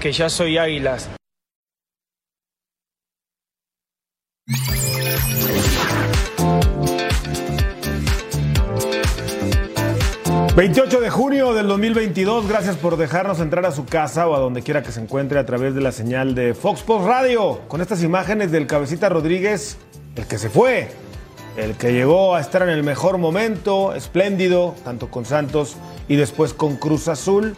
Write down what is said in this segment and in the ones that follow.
Que ya soy águilas. ...28 de junio del 2022... ...gracias por dejarnos entrar a su casa... ...o a donde quiera que se encuentre... ...a través de la señal de Fox Post Radio... ...con estas imágenes del Cabecita Rodríguez... ...el que se fue... ...el que llegó a estar en el mejor momento... ...espléndido... ...tanto con Santos... ...y después con Cruz Azul...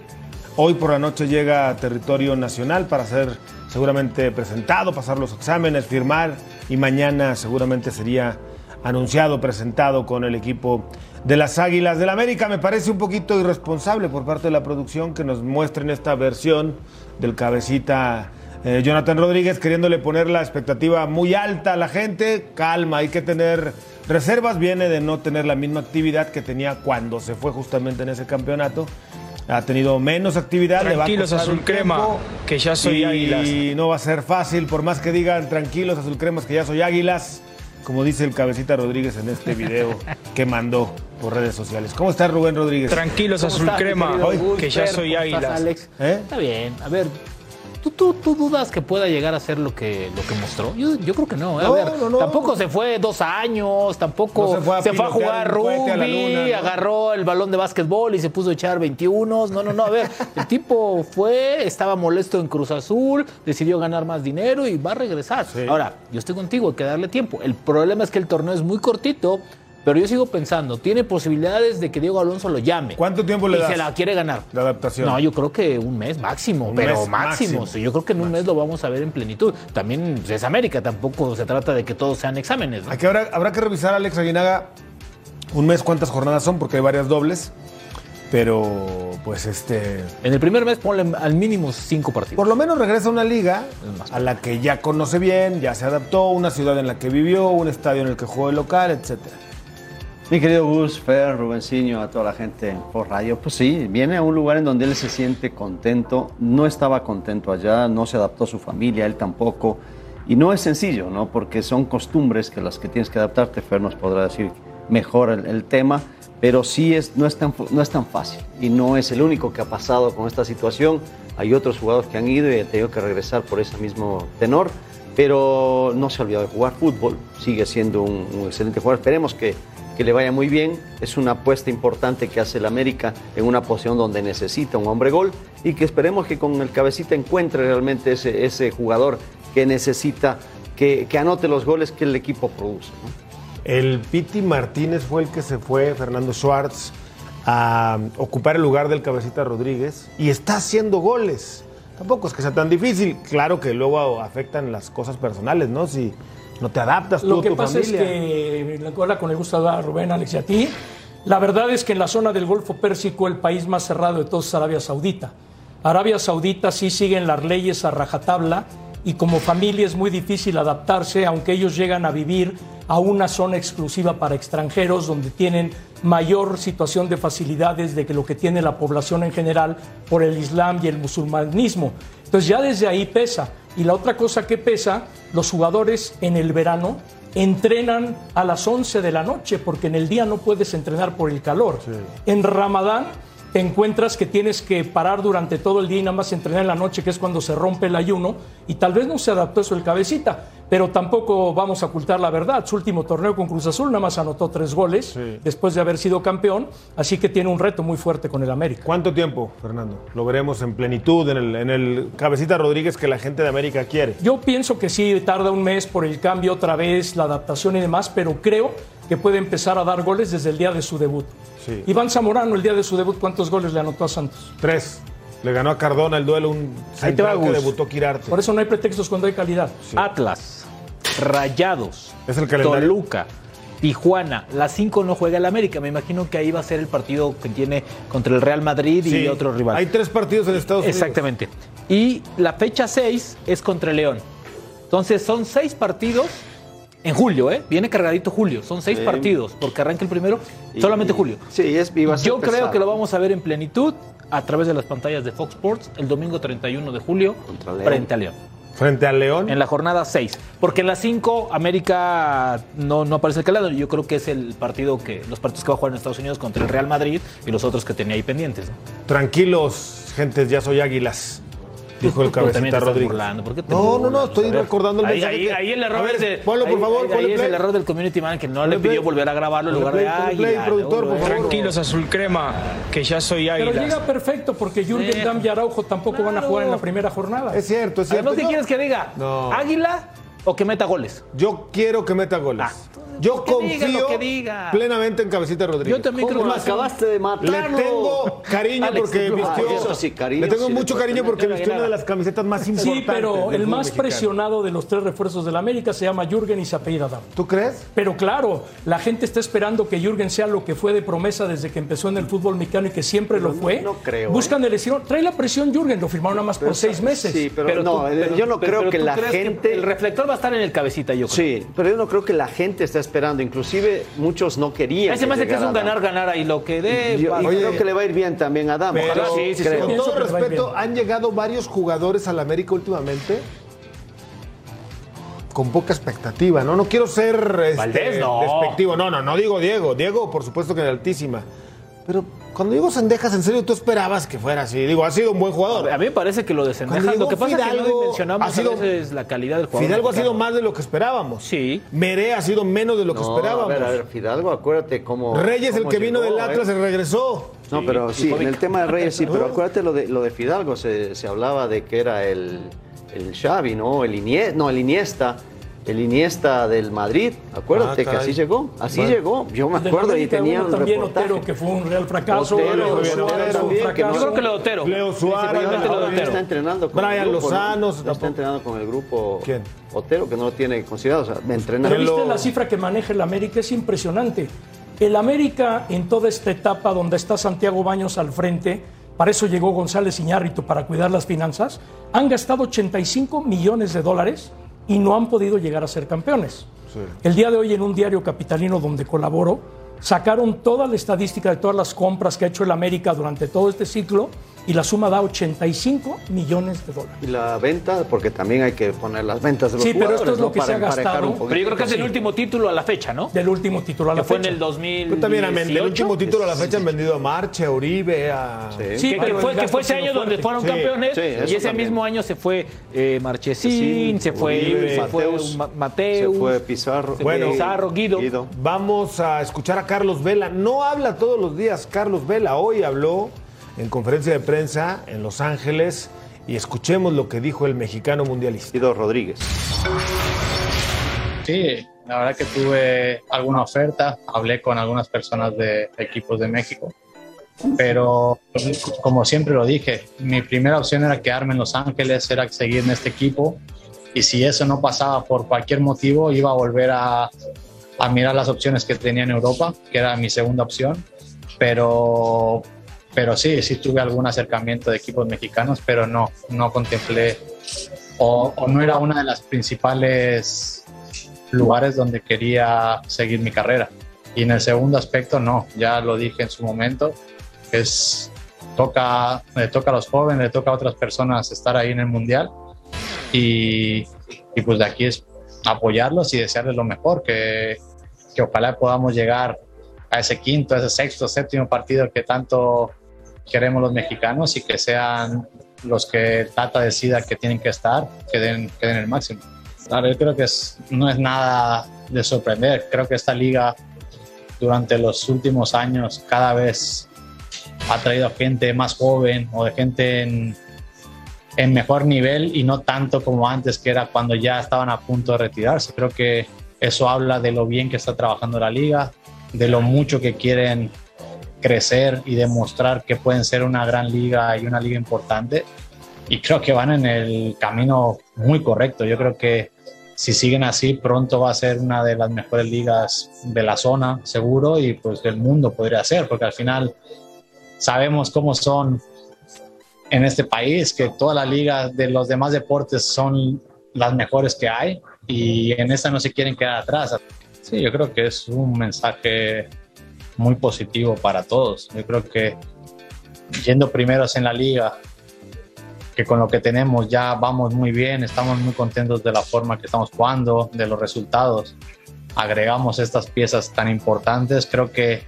Hoy por la noche llega a territorio nacional para ser seguramente presentado, pasar los exámenes, firmar y mañana seguramente sería anunciado, presentado con el equipo de las Águilas del América. Me parece un poquito irresponsable por parte de la producción que nos muestren esta versión del cabecita eh, Jonathan Rodríguez queriéndole poner la expectativa muy alta a la gente. Calma, hay que tener reservas. Viene de no tener la misma actividad que tenía cuando se fue justamente en ese campeonato ha tenido menos actividad. Tranquilos, le va a azul crema, que ya soy águilas. Y no va a ser fácil, por más que digan tranquilos, azul cremas, que ya soy águilas, como dice el cabecita Rodríguez en este video que mandó por redes sociales. ¿Cómo está Rubén Rodríguez? Tranquilos, azul estás, crema, que ya soy ¿Cómo estás, águilas. Alex? ¿Eh? Está bien. A ver, ¿tú, tú, tú dudas que pueda llegar a ser lo que, lo que mostró? Yo, yo creo que no. ¿eh? A No, ver, no, no. tampoco se fue dos años, tampoco se fue a se fue a pilotear jugar cohete a rugby, luna, agarró el balón de básquetbol y se puso a echar 21. No, no, no. A ver, el tipo fue, estaba molesto en Cruz Azul, decidió ganar más dinero y va a regresar. Sí. Ahora, yo estoy contigo, hay que darle tiempo. El problema es que el torneo es muy cortito. Pero yo sigo pensando, tiene posibilidades de que Diego Alonso lo llame. ¿Cuánto tiempo le y das se la quiere ganar. de adaptación? No, yo creo que un mes máximo, Un pero mes máximo. máximo. yo creo que en un mes lo vamos a ver en plenitud. También es América, tampoco se trata de que todos sean exámenes. ¿no? Aquí habrá, habrá que revisar, Alex Aguinaga, un mes cuántas jornadas son, porque hay varias dobles. Pero, pues, este. En el primer mes ponle al mínimo cinco partidos. Por lo menos regresa a una liga a la que ya conoce bien, ya se adaptó, una ciudad en la que vivió, un estadio en el que jugó de local, etcétera. Mi querido Gus, Fer, Rubencinho, a toda la gente por radio, pues sí, viene a un lugar en donde él se siente contento, no estaba contento allá, no se adaptó a su familia, él tampoco, y no es sencillo, ¿no? Porque son costumbres que las que tienes que adaptarte, Fer nos podrá decir mejor el, el tema, pero sí es, no, es tan, no es tan fácil, y no es el único que ha pasado con esta situación, hay otros jugadores que han ido y han tenido que regresar por ese mismo tenor, pero no se ha olvidado de jugar fútbol, sigue siendo un, un excelente jugador, esperemos que que le vaya muy bien. Es una apuesta importante que hace el América en una posición donde necesita un hombre gol y que esperemos que con el cabecita encuentre realmente ese, ese jugador que necesita que, que anote los goles que el equipo produce. El Piti Martínez fue el que se fue, Fernando Schwartz, a ocupar el lugar del Cabecita Rodríguez y está haciendo goles. Tampoco es que sea tan difícil. Claro que luego afectan las cosas personales, ¿no? Si no te adaptas tú Lo a que tu pasa familia. es que, hola, con el gusto de Rubén, Alex y a ti, la verdad es que en la zona del Golfo Pérsico el país más cerrado de todos es Arabia Saudita. Arabia Saudita sí siguen las leyes a rajatabla y como familia es muy difícil adaptarse, aunque ellos llegan a vivir a una zona exclusiva para extranjeros donde tienen mayor situación de facilidades de que lo que tiene la población en general por el Islam y el musulmanismo. Entonces ya desde ahí pesa. Y la otra cosa que pesa, los jugadores en el verano entrenan a las 11 de la noche porque en el día no puedes entrenar por el calor. En Ramadán te encuentras que tienes que parar durante todo el día y nada más entrenar en la noche, que es cuando se rompe el ayuno, y tal vez no se adaptó eso el cabecita, pero tampoco vamos a ocultar la verdad. Su último torneo con Cruz Azul nada más anotó tres goles después de haber sido campeón, así que tiene un reto muy fuerte con el América. ¿Cuánto tiempo, Fernando? Lo veremos en plenitud, en el, en el Cabecita Rodríguez que la gente de América quiere. Yo pienso que sí, tarda un mes por el cambio otra vez, la adaptación y demás, pero creo que puede empezar a dar goles desde el día de su debut. Sí. Iván Zamorano, el día de su debut, ¿cuántos goles le anotó a Santos? Tres. Le ganó a Cardona el duelo, un Ahí te va, que debutó Quirarte. Por eso no hay pretextos cuando hay calidad. Atlas, Rayados, Es el calendario. Toluca, Tijuana. Las cinco no juega el América. Me imagino que ahí va a ser el partido que tiene contra el Real Madrid y Sí. otro rival. Hay tres partidos en Estados Unidos. Exactamente. Y la fecha 6 es contra el León. Entonces son seis partidos en julio, ¿eh? Viene cargadito julio. Son seis Sí. partidos, porque arranca el primero, Y- solamente julio. Sí, es, y va a ser Yo creo pesado. que lo vamos a ver en plenitud a través de las pantallas de Fox Sports el domingo 31 de julio León. frente a León. Frente al León. En la jornada 6. Porque en la 5 América no, no aparece el calendario. Yo creo que es el partido que, los partidos que va a jugar en Estados Unidos contra el Real Madrid y los otros que tenía ahí pendientes. ¿no? Tranquilos, Gentes, ya soy águilas. Dijo el cabecita Rodríguez. burlando, ¿por qué te No, no, burlas? no, estoy recordando el ahí, mensaje ahí, que- ahí el error ver, es de. ponlo, por ahí- favor, ahí- ponle ahí es play. el error del community man que no le pidió volver a grabarlo en lugar de play, ponle play, águila. productor, ¿no? por favor. Tranquilos, azul crema, que ya soy Pero águilas. llega perfecto porque Jürgen Sí. Damm y Araujo tampoco van a jugar en la primera jornada. Es cierto, es cierto. Además, ¿qué quieres que diga? No. ¿Águila o que meta goles? Yo quiero que meta goles. Ah, Yo que diga confío lo que diga. plenamente en Cabecita Rodríguez. Yo también ¿Cómo creo lo que acabaste de Le matarlo? tengo cariño Alex, porque tú- vistió. Ah, eso sí, cariño, Le tengo sí, le mucho cariño porque vistió una de las camisetas más importantes. Sí, pero el más mexicano. presionado de los tres refuerzos del América se llama Jürgen y se apellida Damm. ¿Tú crees? Pero claro, la gente está esperando que Jürgen sea lo que fue de promesa desde que empezó en el fútbol mexicano y que siempre lo fue. no creo, Buscan el estilo. Trae la presión Jürgen, lo firmaron nada más por seis meses. Sí, pero, no, eh, yo no creo que la gente... el reflector va a estar en el cabecita, yo creo. Sí, pero yo no creo que la gente está esperando. Inclusive muchos no querían. Ese me hace que es un Adam. ganar-ganar ahí lo que dé. Yo- y creo que le va a ir bien también a Adam. Pero sí, sí, con todo respeto, han llegado varios jugadores al América últimamente con poca expectativa, ¿no? No quiero ser este, Valdés, no. despectivo. No, no, no digo Diego. Diego, por supuesto que en altísima. Pero cuando digo Sendejas, en serio, tú esperabas que fuera así. Digo, ha sido un buen jugador. A mí me parece que lo de Sendejas, lo que pasa es que no Fidalgo, dimensionamos ha sido- a veces la calidad del jugador. Fidalgo ha sido más de lo que esperábamos. Sí. Meré ha sido menos de lo que No, esperábamos. a ver, a ver, Fidalgo, acuérdate cómo. Reyes, el que vino del Atlas, ¿eh? se regresó. No, pero Sí, en el tema de Reyes sí, pero acuérdate lo de, lo de Fidalgo, se, se hablaba de que era el, el Xavi, ¿no? El Iniesta, no, el Iniesta, el Iniesta del Madrid, acuérdate Ah, que así llegó, así Bueno. llegó, yo me acuerdo y tenía un también reportaje. Otero, que fue un real fracaso. Otero, Leo Otero Suárez, también, que no- fracaso. Yo creo que lo de Otero. Leo Suárez, lo de Otero. está entrenando con Brian el grupo, Lozano, ¿no? está entrenando con el grupo ¿Quién? Otero, que no lo tiene considerado, o sea, me entrena. Pero lo- viste la cifra que maneja el América, es impresionante. El América en toda esta etapa donde está Santiago Baños al frente, para eso llegó González Iñárritu para cuidar las finanzas, han gastado 85 millones de dólares y no han podido llegar a ser campeones. El día de hoy en un diario capitalino donde colaboro, sacaron toda la estadística de todas las compras que ha hecho el América durante todo este ciclo y la suma da 85 millones de dólares. Y la venta, porque también hay que poner las ventas de los Sí, pero esto es lo ¿no? que Para se ha gastado. Pero yo creo que es el último título a la fecha, ¿no? Del último título a la Que fue en el 2000. Pero también Mende, el último título a la fecha han vendido a Marche, a Uribe, a. Sí. Sí, que, fue, el que fue ese año donde fueron Sí, campeones sí, y ese también. mismo año se fue eh, Marchesín, Sí, se fue, Uribe, se fue Mateus, Ma- Mateus, se fue Pizarro, se fue Bueno, Pizarro, Guido. Vamos a escuchar a Carlos Vela. No habla todos los días Carlos Vela. Hoy habló en conferencia de prensa en Los Ángeles y escuchemos lo que dijo el mexicano mundialista. Guido Rodríguez. Sí, la verdad que tuve alguna oferta, hablé con algunas personas de equipos de México, pero como siempre lo dije, mi primera opción era quedarme en Los Ángeles, era seguir en este equipo y si eso no pasaba por cualquier motivo, iba a volver a, a mirar las opciones que tenía en Europa, que era mi segunda opción, pero, pero sí, sí tuve algún acercamiento de equipos mexicanos, pero no, no contemplé o, o no era una de las principales lugares donde quería seguir mi carrera. Y en el segundo aspecto, no, ya lo dije en su momento, es toca, le toca a los jóvenes, le toca a otras personas estar ahí en el mundial y, y pues de aquí es apoyarlos y desearles lo mejor, que, que ojalá podamos llegar a ese quinto, a ese sexto, séptimo partido que tanto queremos los mexicanos y que sean los que Tata decida que tienen que estar, que den, que den el máximo. Claro, yo creo que es, no es nada de sorprender. Creo que esta liga durante los últimos años cada vez ha traído gente más joven o de gente en, en mejor nivel y no tanto como antes, que era cuando ya estaban a punto de retirarse. Creo que eso habla de lo bien que está trabajando la liga, de lo mucho que quieren crecer y demostrar que pueden ser una gran liga y una liga importante. Y creo que van en el camino muy correcto. Yo creo que si siguen así, pronto va a ser una de las mejores ligas de la zona, seguro, y pues del mundo podría ser, porque al final sabemos cómo son en este país, que todas las ligas de los demás deportes son las mejores que hay y en esta no se quieren quedar atrás. Sí, yo creo que es un mensaje muy positivo para todos. Yo creo que yendo primeros en la liga, que con lo que tenemos ya vamos muy bien, estamos muy contentos de la forma que estamos jugando, de los resultados. Agregamos estas piezas tan importantes, creo que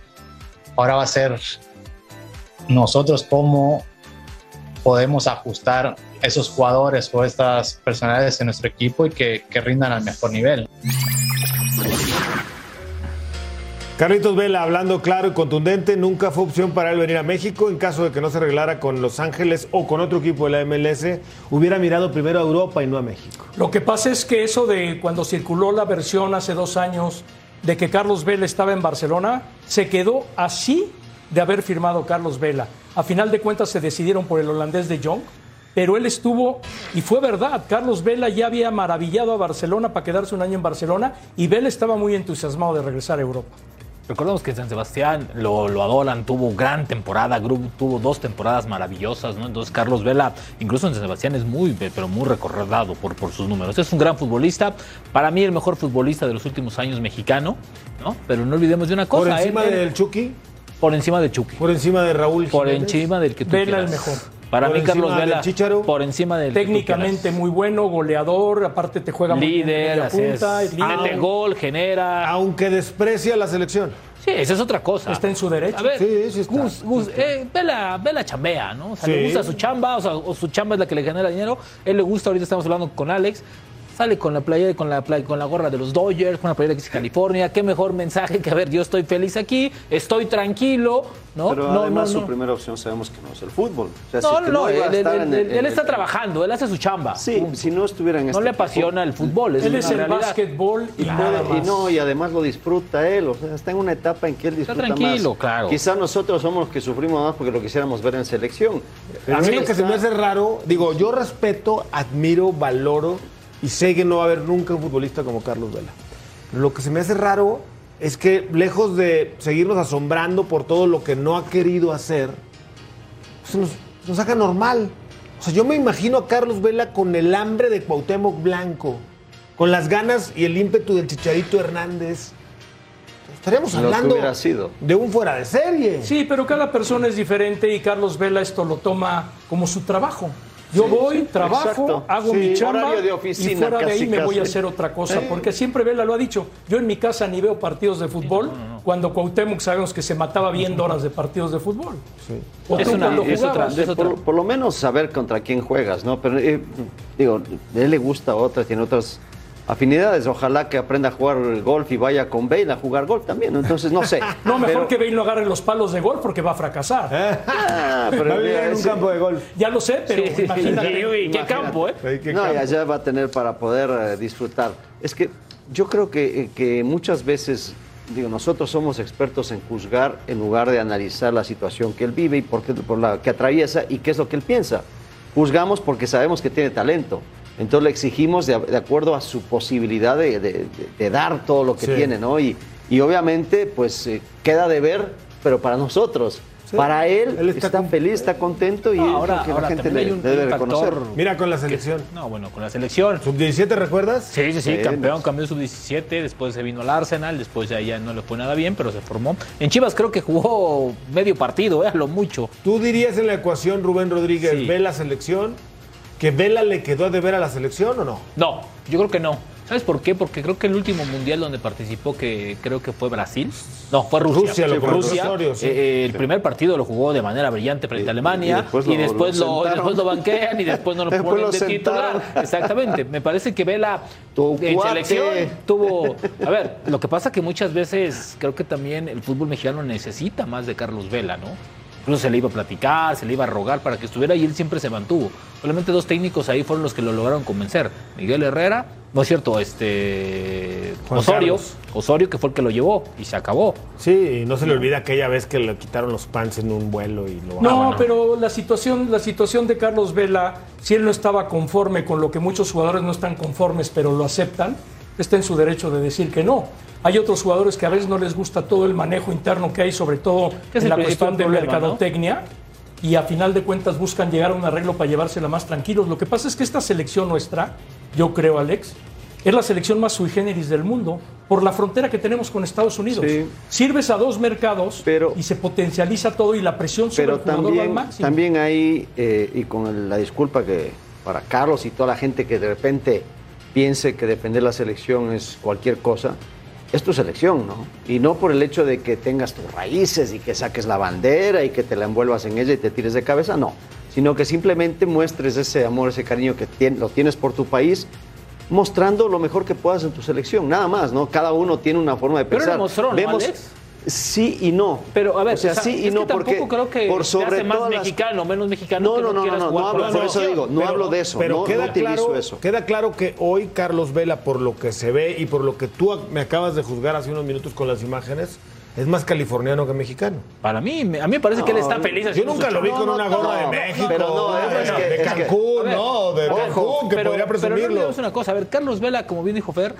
ahora va a ser nosotros como podemos ajustar esos jugadores o estas personalidades en nuestro equipo y que, que rindan al mejor nivel. Carlitos Vela, hablando claro y contundente, nunca fue opción para él venir a México. En caso de que no se arreglara con Los Ángeles o con otro equipo de la MLS, hubiera mirado primero a Europa y no a México. Lo que pasa es que eso de cuando circuló la versión hace dos años de que Carlos Vela estaba en Barcelona, se quedó así de haber firmado Carlos Vela. A final de cuentas se decidieron por el holandés de Jong, pero él estuvo, y fue verdad, Carlos Vela ya había maravillado a Barcelona para quedarse un año en Barcelona y Vela estaba muy entusiasmado de regresar a Europa. Recordemos que en San Sebastián lo, lo adoran, tuvo gran temporada, Gru- tuvo dos temporadas maravillosas, ¿no? Entonces Carlos Vela, incluso en San Sebastián, es muy, pero muy recordado por, por sus números. Es un gran futbolista, para mí el mejor futbolista de los últimos años mexicano, ¿no? Pero no olvidemos de una cosa, Por encima él- él- del Chucky, por encima de Chucky, por encima de Raúl por Jiménez. encima del que tú Vela quieras. el mejor. Para Por mí Carlos Vela, Chícharo. por encima del Técnicamente muy bueno, goleador, aparte te juega muy bien de líder, líder. mete gol, genera. Aunque desprecia la selección. Sí, esa es otra cosa. Está en su derecho. A ver, Sí, sí está. Gus, Gus, eh, Vela, Vela chambea, ¿no? O sea, Sí. le gusta su chamba, o sea, o su chamba es la que le genera dinero. Él le gusta, ahorita estamos hablando con Alex. Sale con la playa, con la playa, con la gorra de los Dodgers, con la playera dice California. Qué mejor mensaje que a ver, yo estoy feliz aquí, estoy tranquilo, ¿no? Pero no, además no, su no. primera opción sabemos que no es el fútbol. O sea, si No, es que no, él, él- el- él- él está el- trabajando, él hace su chamba. Sí, punto. si no estuviera en No este le equipo, apasiona el fútbol, es Él es el realidad. básquetbol y puede- y no, y además lo disfruta él, o sea, está en una etapa en que él disfruta tranquilo, más. claro. Quizás nosotros somos los que sufrimos más porque lo quisiéramos ver en selección. A mí Sí, lo que se está- me hace raro, digo, yo respeto, admiro, valoro y sé que no va a haber nunca un futbolista como Carlos Vela. Pero lo que se me hace raro es que lejos de seguirnos asombrando por todo lo que no ha querido hacer, pues nos, nos haga normal. O sea, yo me imagino a Carlos Vela con el hambre de Cuauhtémoc Blanco, con las ganas y el ímpetu del Chicharito Hernández. Estaríamos hablando sido. de un fuera de serie. Sí, pero cada persona es diferente y Carlos Vela esto lo toma como su trabajo. Yo Sí, voy, trabajo, exacto. hago Sí, mi chamba de y oficina fuera de casi, ahí me voy a hacer otra cosa, Sí. porque siempre Vela lo ha dicho. Yo en mi casa ni veo partidos de fútbol, cuando Cuauhtémoc sabemos que se mataba viendo horas de partidos de fútbol. O Es tú una- cuando es otra- jugabas. es otra- Por, por lo menos saber contra quién juegas, ¿no? Pero eh, digo, a él le gusta otra, tiene otras afinidades. Ojalá que aprenda a jugar golf y vaya con Bale a jugar golf también. ¿no? Entonces, no sé. No, mejor Pero- que Bale no agarre los palos de gol porque va a fracasar. Ah, pero Va a vivir mira, en un campo de golf. Ya lo sé, pero Sí, sí, imagínate. sí, uy, qué campo, ¿eh? Qué No, y campo. allá va a tener para poder eh, disfrutar. Es que yo creo que, eh, que muchas veces, digo, nosotros somos expertos en juzgar en lugar de analizar la situación que él vive y por, qué, por la que atraviesa y qué es lo que él piensa. Juzgamos porque sabemos que tiene talento. Entonces le exigimos de, de acuerdo a su posibilidad de, de- de- de dar todo lo que Sí. tiene, ¿no? Y, y obviamente, pues eh, queda de ver, pero para nosotros. Para él, Él está está, con- feliz, está contento y No, ahora, que la ahora gente también le, hay un debe factor- reconocer. Mira con la selección. No, bueno, con la selección. ¿Sub-17 recuerdas? Sí, sí, sí, Sí, campeón, nos- campeón sub-17, después se vino al Arsenal, después ya, ya no le fue nada bien, pero se formó. En Chivas creo que jugó medio partido, eh, a lo mucho. ¿Tú dirías en la ecuación, Rubén Rodríguez, Sí. ve la selección? ¿Que Vela le quedó de ver a la selección o no? No, yo creo que no. ¿Sabes por qué? Porque creo que el último mundial donde participó, que creo que fue Brasil, no, fue Rusia. Rusia, lo Sí, fue conoció Rusia. Osorio, sí. Eh, eh, el primer partido lo jugó de manera brillante frente a Alemania y después y lo- después lo lo, y sentaron. después lo banquean y después no lo Después ponen lo de sentaron. titular. Exactamente. Me parece que Vela Tu en cuate. selección tuvo. A ver, lo que pasa que muchas veces creo que también el fútbol mexicano necesita más de Carlos Vela, ¿no? Incluso se le iba a platicar, se le iba a rogar para que estuviera y él siempre se mantuvo. Solamente dos técnicos ahí fueron los que lo lograron convencer. Miguel Herrera, no es cierto, este Juan Osorio, Carlos. Osorio que fue el que lo llevó y se acabó. Sí, y no se le olvida aquella vez que le quitaron los pants en un vuelo y lo No, pero la situación, la situación de Carlos Vela, si él no estaba conforme con lo que muchos jugadores no están conformes, pero lo aceptan, está en su derecho de decir que no. Hay otros jugadores que a veces no les gusta todo el manejo interno que hay, sobre todo en la cuestión de problema, ¿no? mercadotecnia, y a final de cuentas buscan llegar a un arreglo para llevársela más tranquilos. Lo que pasa es que esta selección nuestra, yo creo, Alex, es la selección más sui generis del mundo por la frontera que tenemos con Estados Unidos. Sí. Sirves a dos mercados Pero- y se potencializa todo y la presión sobre Pero el jugador va al también, máximo. también hay, eh, y con la disculpa que para Carlos y toda la gente que de repente piense que defender la selección es cualquier cosa, es tu selección, ¿no? Y no por el hecho de que tengas tus raíces y que saques la bandera y que te la envuelvas en ella y te tires de cabeza, no. sino que simplemente muestres ese amor, ese cariño que tien- lo tienes por tu país, mostrando lo mejor que puedas en tu selección, nada más, ¿no? Cada uno tiene una forma de Pero pensar. lo mostró, ¿no, Vemos Alex? Sí y no. Pero a ver, o sea, o sea, sí y es no que porque tampoco creo que por sobre hace más todas mexicano, menos mexicano No, que no, no no, no, no, hablo, por eso digo, no Pero- hablo de eso, Pero no, queda, no claro, eso. queda claro que hoy Carlos Vela, por lo que se ve y por lo que tú me acabas de juzgar hace unos minutos con las imágenes, es más californiano que mexicano. Para mí, me- a mí me parece que él está feliz. Yo nunca lo vi con una gorra de México, pero no, de, es que- de es que- Cancún, ver, no, de ojo, Cancún, que pero- podría Pero no presumirlo. una cosa, a ver, Carlos Vela, como bien dijo Fer,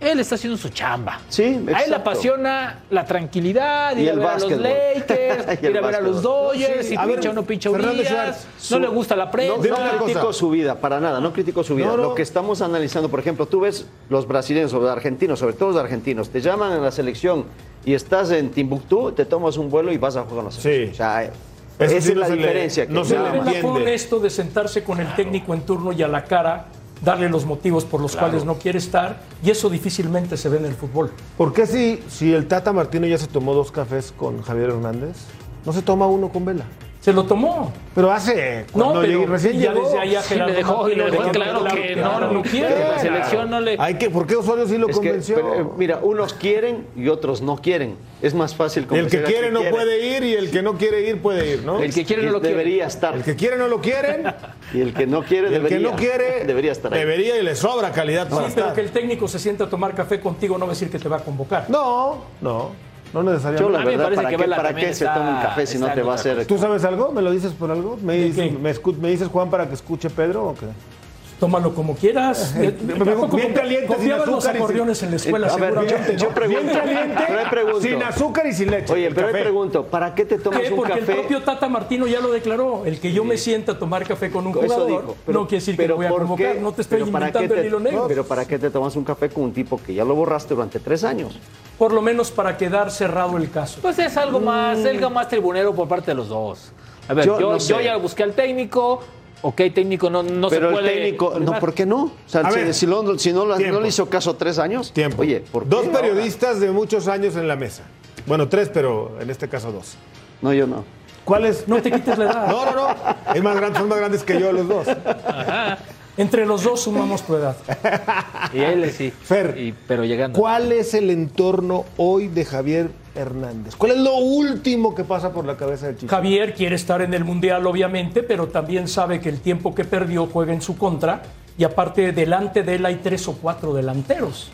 él está haciendo su chamba. Sí, A él le exacto. apasiona la tranquilidad, Y ir a el ver a los. Lakers, ir a ver a los. Dodgers, Sí, si pincha o no pincha Fernando Urias, Schwartz, no le gusta la No, prensa. Una no critico su vida, para nada, no critico su vida. No, no. Lo que estamos analizando, por ejemplo, tú ves los brasileños o los argentinos, sobre todo los argentinos, te llaman a la selección y estás en Timbuktu, te tomas un vuelo y vas a jugar con la selección. Sí. O sea, Eso esa es no la le- diferencia. que no se le entiende. honesto de sentarse con el técnico en turno y a la cara darle los motivos por los cuales no quiere estar y eso difícilmente se ve en el fútbol. ¿Por qué si, si el Tata Martino ya se tomó dos cafés con Javier Hernández, no se toma uno con Vela? Se lo tomó. Pero hace, cuando No, pero llegué- recién ya llegó. desde ahí a Sí, Gerardo le dejó, y le dejó claro que no, ahora no quiere. que la selección no le... Hay que, ¿Por qué Osorio sí lo Es que, convenció? pero, eh, mira, unos quieren y otros no quieren. Es más fácil el convencer que al quiere no quiere. puede ir y el que no quiere ir puede ir, ¿no? El que quiere no lo quiere. Debería estar. El que quiere no lo quieren. Y el que no quiere y el debería. que no quiere debería estar ahí. Debería y le sobra calidad Sí, para pero estar. que el técnico se sienta a tomar café contigo no va a decir que te va a convocar. No, no, no Yo necesariamente. la A mí me verdad, ¿para que qué, para qué se toma un café si no te va a hacer? ¿Tú sabes algo? ¿Me lo dices por algo? ¿Me, ¿De dices, me, escu- me dices, Juan, para que escuche Pedro o qué? Tómalo como quieras. Eh, bien caliente, sin confiaban los azúcar y sin- acordeones en la escuela, ver, seguramente. yo pregunto. Bien caliente, Pero ahí pregunto. sin azúcar y sin leche. Oye, el pero café. pregunto, ¿para qué te tomas ¿Qué? un Porque el café? propio Tata Martino ya lo declaró. El que yo me sienta a tomar café con un Eso jugador dijo. Pero- no quiere decir que lo voy a ¿por convocar. qué? No te estoy Pero ¿para inventando qué el hilo negro. Pero ¿para qué te tomas un café con un tipo que ya lo borraste durante tres años? Por lo menos para quedar cerrado el caso. Pues es algo más, algo más tribunero por parte de los dos. A ver, Yo yo, no yo, ya busqué al técnico, ok, técnico no, no pero se puede... el técnico, no. ¿por qué no? O sea, A si, ver, si lo- si no, no le hizo caso tres años, Tiempo. oye, ¿por qué Dos ahora? periodistas de muchos años en la mesa. Bueno, tres, pero en este caso dos. No, yo no. ¿Cuál es? No te quites la edad. No, no, no. Es más grande, son más grandes que yo los dos. Entre los dos sumamos tu edad. Y él sí. Fer, Y- pero llegando. ¿Cuál es el entorno hoy de Javier Hernández? ¿Cuál es lo último que pasa por la cabeza del chico? Javier quiere estar en el Mundial, obviamente, pero también sabe que el tiempo que perdió juega en su contra y aparte delante de él hay tres o cuatro delanteros.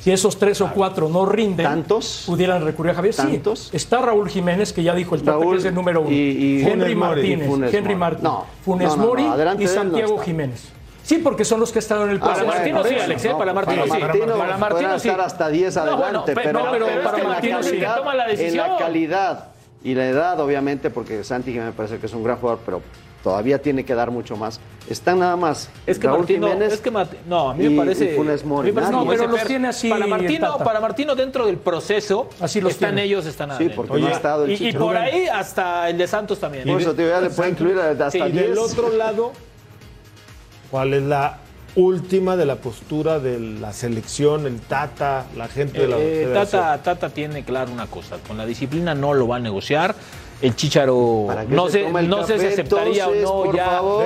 Si esos tres o cuatro no rinden, ¿Tantos? pudieran recurrir a Javier. Sí, está Raúl Jiménez, que ya dijo el Tata que es el número uno. y- y- Henry Funes. Martínez, Y Funes Henry. Martínez, No, Funes no, no, no, Mori adelante y Santiago. Jiménez. Sí, porque son los que están en el Para paso. Martino Por sí, eso. Alex, ¿eh? para Martino para sí. Martino, para Martino pueden sí. estar hasta 10 No, bueno, adelante, pe- pero, en la Martino es el que calidad, toma la en decisión. la calidad y la edad, obviamente, porque Santi me parece que es un gran jugador, pero todavía tiene que dar mucho más. Están nada más Es que Raúl Martino, Jiménez es que no, a mí y- me parece, y Funes Mori. a me parece No, pero los tiene así Para Martino, para Martino dentro del proceso, Así los están tiene. ellos, están Sí, adentro. porque no ha estado el y, y por ahí hasta el de Santos también. Por eso, tío, ya le puede incluir hasta Sí, Y 10. del otro lado, ¿cuál es la última de la postura de la selección, el Tata, la gente de la Eh? Tata, Tata tiene claro una cosa, con la disciplina no lo va a negociar. El Chicharo ¿Para qué no se el no sé si aceptaría entonces, o no ya favor?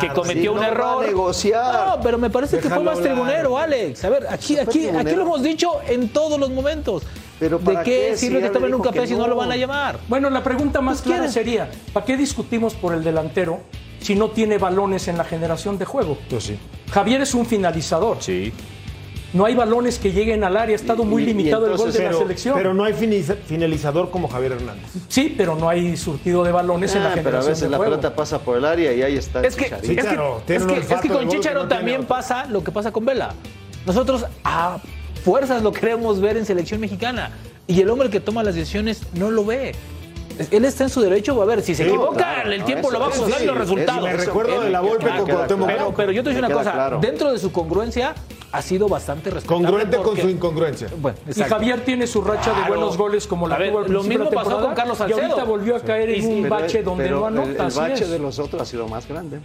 Que- cometió Si un no va a error. negociar. No, pero me parece que fue más hablar. tribunero, Alex. A ver, aquí, aquí, aquí lo hemos dicho en todos los momentos. Pero ¿De ¿para qué, qué? Si sirve que tomen un café si no no. lo van a llamar? Bueno, la pregunta más Pues clara quieren. sería, ¿para qué discutimos por el delantero si no tiene balones en la generación de juego? Pues sí. Javier es un finalizador. Sí. No hay balones que lleguen al área, ha estado muy y- y limitado el gol de la selección. pero no hay finalizador como Javier Hernández. Sí, pero no hay surtido de balones en la Ah, pero a generación veces de la juego. pelota pasa por el área y ahí está el Es que, Chicharito. es que, es que- es que con Chicharo no también otro. pasa lo que pasa con Vela. Nosotros a fuerzas lo queremos ver en selección mexicana y el hombre que toma las decisiones no lo ve. Él está en su derecho, a ver, si se Sí, equivoca, claro, el no, tiempo eso- lo va a juzgar sí, los resultados. Me recuerdo de la queda con claro. Cuauhtémoc Pero, Blanco. pero yo te digo una cosa, claro. dentro de su congruencia ha sido bastante respetable. Congruente con su incongruencia. Bueno, Y. Javier tiene su racha de Claro. buenos goles como la ver, tuvo al lo mismo la pasó con Carlos Y ahorita Salcedo. volvió a caer en un Pero- bache donde pero no anota. El, el así bache es. de los otros ha sido más grande.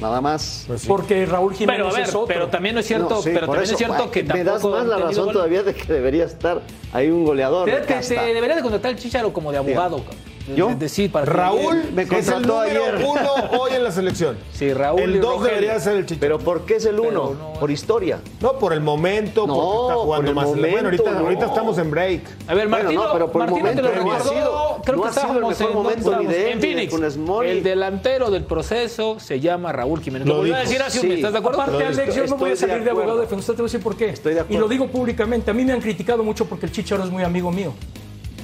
Nada más. Pues sí. Porque Raúl Jiménez Pero a ver, es otro. pero también no es cierto, No, sí, pero también eso, es cierto ay, que Me das más la razón gol. todavía de que debería estar ahí un goleador. Te, te- te debería de contratar el Chicharo como de abogado. cabrón. ¿Yo? de- sí, para que- Raúl Me es el contrató número ayer. uno hoy en la selección. Sí, Raúl y El 2 Rogelio. debería ser el Chicharo. Pero ¿por qué es el uno? No- Por historia. No, por el momento, No, porque está por jugando el más. bueno, momento, ahorita, no. ahorita estamos en break. A ver, Bueno, Martino, no, pero por el Martino te lo sido- creo no que ha sido el estábamos mejor en, momento ni de en ni de Phoenix. El delantero del proceso se llama Raúl Jiménez. Lo Lo volvió a decir hace un Sí. mes, ¿estás de acuerdo? Aparte, Alex, yo no voy a de salir de, abogado acuerdo. defensor, te voy a decir por qué. Estoy de y acuerdo. lo digo públicamente. A mí me han criticado mucho porque el Chicharo es muy amigo mío.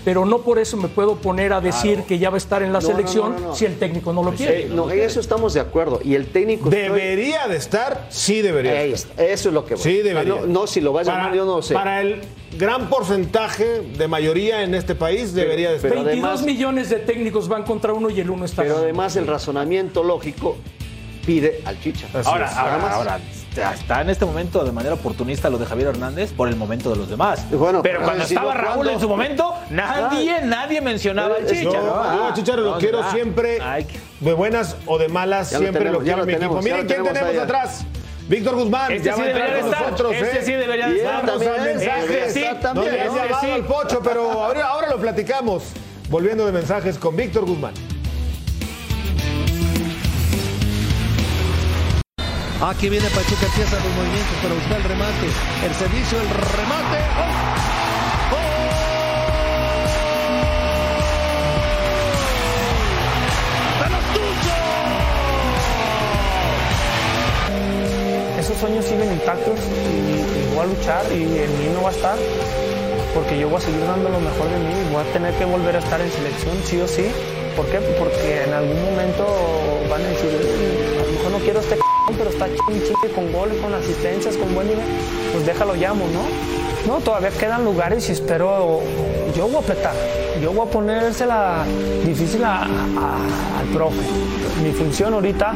Pero no por eso me puedo poner a decir que ya va a estar en la No, selección no, no, no. si el técnico no lo quiere. No, en eso estamos de acuerdo. Y el técnico. estoy- ¿Debería de estar? Sí, debería. Ahí estar. está. Eso es lo que voy. Sí, debería. No, no, si lo va a llamar, yo no sé. Para el gran porcentaje de mayoría en este país, debería de estar. pero 22 además- millones de técnicos van contra uno y el uno está. Pero además el razonamiento lógico pide al Chicha. Ahora, ahora, más. ahora, está en este momento de manera oportunista lo de Javier Hernández por el momento de los demás. Bueno, pero cuando estaba Raúl en su momento, nadie, nadie mencionaba al Pero es- Chicha. Yo, ¿no? yo, Chicharo, lo ¿dónde quiero siempre, Ay, de buenas o de malas, Ya siempre lo, tenemos, quiero en mi equipo. tenemos, ya Miren quién tenemos atrás. Víctor Guzmán, Este ya sí a debería estar, nosotros. este ¿eh? sí debería de estar. a mensajes. este sí, no le este sí. pocho, pero ahora, ahora lo platicamos. Volviendo de mensajes con Víctor Guzmán. Aquí viene Pachuca, empieza los movimientos para buscar el remate. El servicio, el remate. ¡Oh! ¡Gol! ¡De los Tuzos! Esos sueños siguen intactos y, y voy a luchar y en mí no va a estar porque yo voy a seguir dando lo mejor de mí y voy a tener que volver a estar en selección sí o sí. ¿Por qué? Porque en algún momento van a decir, "Mm, a lo mejor no quiero este c***, pero está ching chingue con goles, con asistencias, con buen nivel, pues déjalo llamo, ¿no? No, todavía quedan lugares y espero, yo voy a apretar, yo voy a ponérsela difícil al profe. Mi función ahorita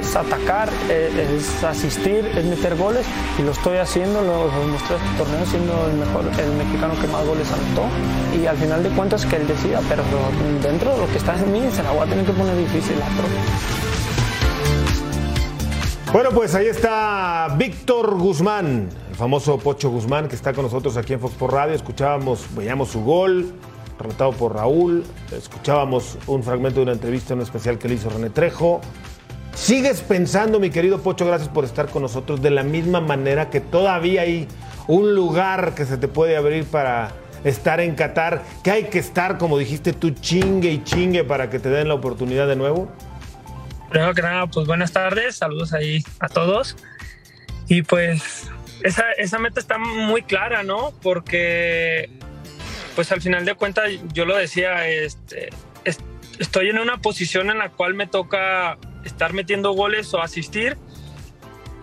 es atacar, eh, es asistir, es meter goles y lo estoy haciendo, lo lo demostré este torneo siendo el mejor, el mexicano que más goles anotó y al final de cuentas que él decida, pero dentro de lo que está en mí se la voy a tener que poner difícil al profe. Bueno, pues ahí está Víctor Guzmán, el famoso Pocho Guzmán, que está con nosotros aquí en Fox por Radio. Escuchábamos, veíamos su gol, relatado por Raúl. Escuchábamos un fragmento de una entrevista, un especial que le hizo René Trejo. ¿Sigues pensando, mi querido Pocho, gracias por estar con nosotros, de la misma manera que todavía hay un lugar que se te puede abrir para estar en Qatar, que hay que estar, como dijiste tú, chingue y chingue para que te den la oportunidad de nuevo? Primero que nada, pues buenas tardes, saludos ahí a todos. Y pues esa, esa meta está muy clara, ¿no? Porque pues al final de cuentas yo lo decía, este, es- estoy en una posición en la cual me toca estar metiendo goles o asistir.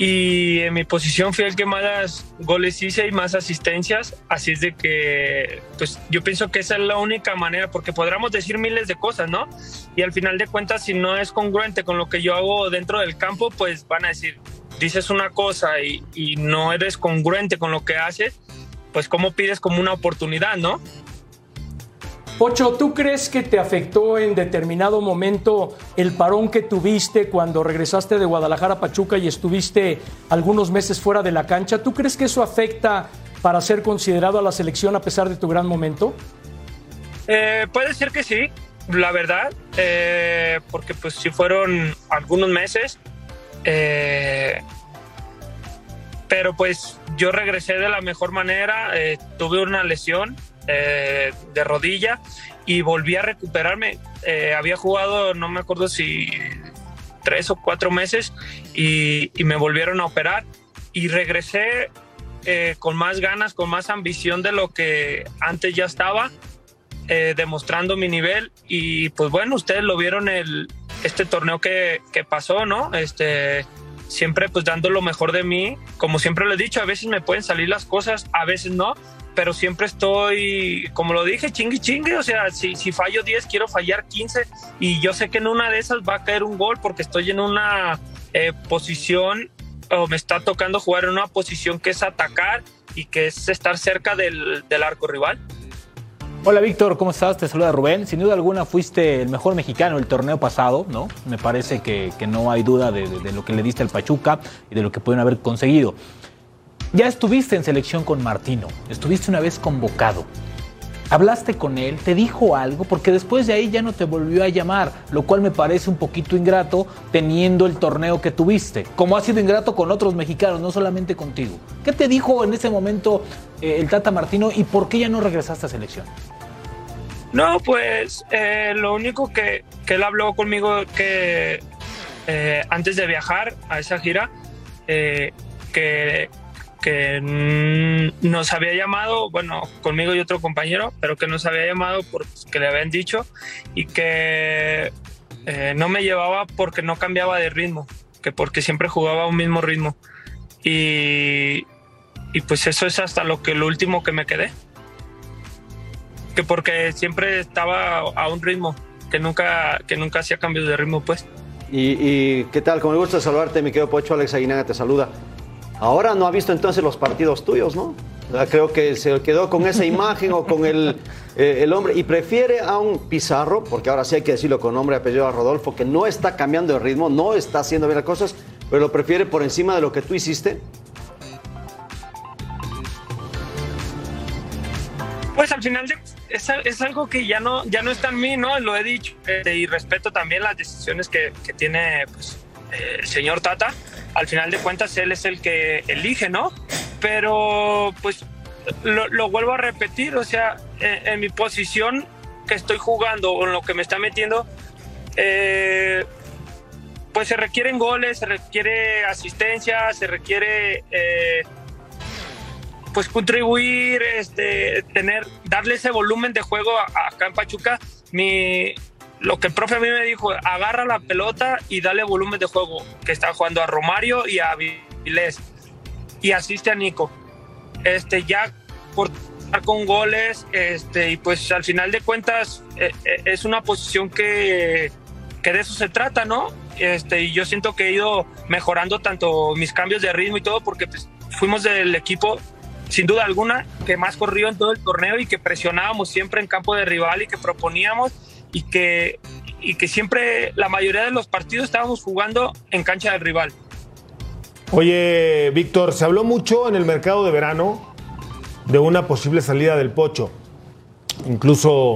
Y en mi posición fui el que más goles hice y más asistencias. Así es de que, pues yo pienso que esa es la única manera, porque podríamos decir miles de cosas, ¿no? y al final de cuentas si no es congruente con lo que yo hago dentro del campo, pues van a decir, dices una cosa y, y no eres congruente con lo que haces, pues cómo pides como una oportunidad, ¿no? Pocho, ¿tú crees que te afectó en determinado momento el parón que tuviste cuando regresaste de Guadalajara a Pachuca y estuviste algunos meses fuera de la cancha? ¿Tú crees que eso afecta para ser considerado a la selección a pesar de tu gran momento? Eh, puede ser que sí, la verdad, eh, porque pues si fueron algunos meses, eh, pero pues yo regresé de la mejor manera, tuve una lesión eh, de rodilla y volví a recuperarme. Eh, había jugado, no me acuerdo si tres o cuatro meses y, me volvieron a operar y regresé eh, con más ganas, con más ambición de lo que antes ya estaba demostrando mi nivel y pues bueno, ustedes lo vieron el, este torneo que, que pasó, ¿no? Este, siempre pues dando lo mejor de mí, como siempre lo he dicho, a veces me pueden salir las cosas, a veces no, pero siempre estoy, como lo dije, chingue chingue, o sea, si, si fallo 10, quiero fallar 15 y yo sé que en una de esas va a caer un gol porque estoy en una eh, posición o me está tocando jugar en una posición que es atacar y que es estar cerca del, del arco rival. Hola Víctor, ¿cómo estás? Te saluda Rubén. Sin duda alguna fuiste el mejor mexicano el torneo pasado, ¿no? Me parece que, que no hay duda de, lo que le diste al Pachuca y de lo que pueden haber conseguido. Ya estuviste en selección con Martino, estuviste una vez convocado. ¿Hablaste con él? ¿Te dijo algo? Porque después de ahí ya no te volvió a llamar, lo cual me parece un poquito ingrato teniendo el torneo que tuviste, como ha sido ingrato con otros mexicanos, no solamente contigo. ¿Qué te dijo en ese momento eh, el Tata Martino y por qué ya no regresaste a selección? No, pues eh, lo único que, él habló conmigo que eh, antes de viajar a esa gira, que que nos había llamado, bueno, conmigo y otro compañero, pero que nos había llamado porque le habían dicho y que eh, no me llevaba porque no cambiaba de ritmo, que porque siempre jugaba a un mismo ritmo. Y, y pues eso es hasta lo que lo último que me quedé. Que porque siempre estaba a un ritmo, que nunca, que nunca hacía cambios de ritmo, pues. ¿Y, y qué tal? Como me gusta saludarte, mi querido Pocho, Alex Aguinaga te saluda. Ahora no ha visto entonces los partidos tuyos, ¿no? Creo que se quedó con esa imagen o con el, eh, el hombre y prefiere a un Pizarro, porque ahora sí hay que decirlo con nombre y apellido a Rodolfo, que no está cambiando de ritmo, no está haciendo bien las cosas, pero lo prefiere por encima de lo que tú hiciste. Pues al final es, es, algo que ya no, ya no está en mí, ¿no? Lo he dicho este, y respeto también las decisiones que, que tiene pues, el señor Tata al final de cuentas él es el que elige, ¿no? Pero pues lo, vuelvo a repetir, o sea, en, mi posición que estoy jugando o en lo que me está metiendo, eh, pues se requieren goles, se requiere asistencia, se requiere eh, pues contribuir, este, tener, darle ese volumen de juego acá en Pachuca. Mi, lo que el profe a mí me dijo, agarra la pelota y dale volumen de juego, que está jugando a Romario y a Vilés. Y asiste a Nico. Este, ya por con goles, este, y pues al final de cuentas eh, eh, es una posición que, que de eso se trata, ¿no? Este, y yo siento que he ido mejorando tanto mis cambios de ritmo y todo, porque pues, fuimos del equipo, sin duda alguna, que más corrió en todo el torneo y que presionábamos siempre en campo de rival y que proponíamos y que, y que siempre la mayoría de los partidos estábamos jugando en cancha del rival. Oye, Víctor, se habló mucho en el mercado de verano de una posible salida del Pocho. Incluso,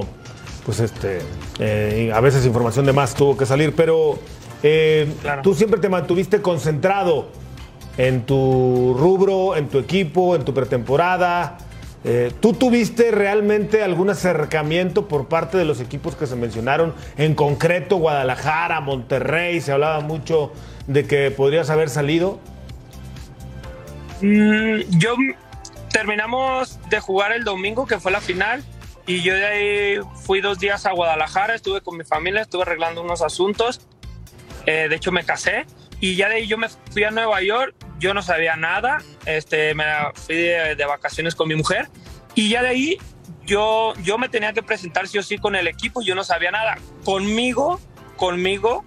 pues este, eh, a veces información de más tuvo que salir, pero eh, tú siempre te mantuviste concentrado en tu rubro, en tu equipo, en tu pretemporada. Eh, ¿Tú tuviste realmente algún acercamiento por parte de los equipos que se mencionaron? En concreto, Guadalajara, Monterrey, se hablaba mucho de que podrías haber salido. Mm, yo terminamos de jugar el domingo, que fue la final, y yo de ahí fui dos días a Guadalajara, estuve con mi familia, estuve arreglando unos asuntos. Eh, de hecho, me casé y ya de ahí yo me fui a Nueva York, yo no sabía nada, este, me fui de, vacaciones con mi mujer y ya de ahí yo, yo me tenía que presentar sí o sí con el equipo, yo no sabía nada. Conmigo, conmigo,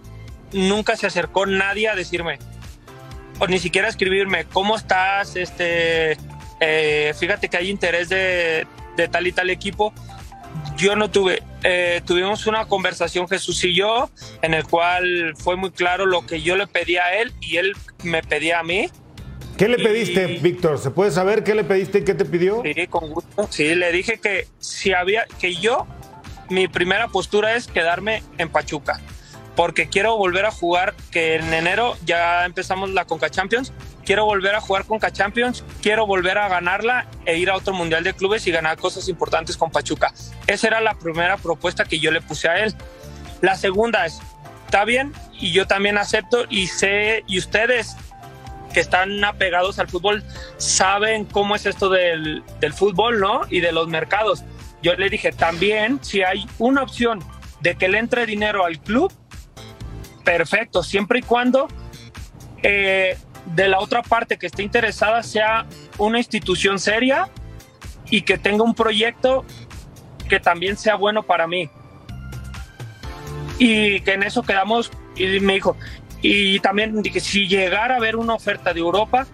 nunca se acercó nadie a decirme, o ni siquiera a escribirme, ¿cómo estás? Este, eh, fíjate que hay interés de, de tal y tal equipo yo no tuve. Eh, tuvimos una conversación Jesús y yo, en el cual fue muy claro lo que yo le pedía a él y él me pedía a mí. ¿Qué le pediste, Víctor? ¿Se puede saber qué le pediste y qué te pidió? Sí, con gusto. Sí, le dije que si había, que yo, mi primera postura es quedarme en Pachuca, porque quiero volver a jugar, que en enero ya empezamos la Conca Champions, quiero volver a jugar con K-Champions, quiero volver a ganarla e ir a otro Mundial de Clubes y ganar cosas importantes con Pachuca. Esa era la primera propuesta que yo le puse a él. La segunda es, está bien, y yo también acepto y sé, y ustedes que están apegados al fútbol saben cómo es esto del, del fútbol, ¿no? Y de los mercados. Yo le dije, también, si hay una opción de que le entre dinero al club, perfecto, siempre y cuando eh, de la otra parte que esté interesada sea una institución seria y que tenga un proyecto que también sea bueno para mí. Y que en eso quedamos, y me dijo, y también dije, si llegara a haber una oferta de Europa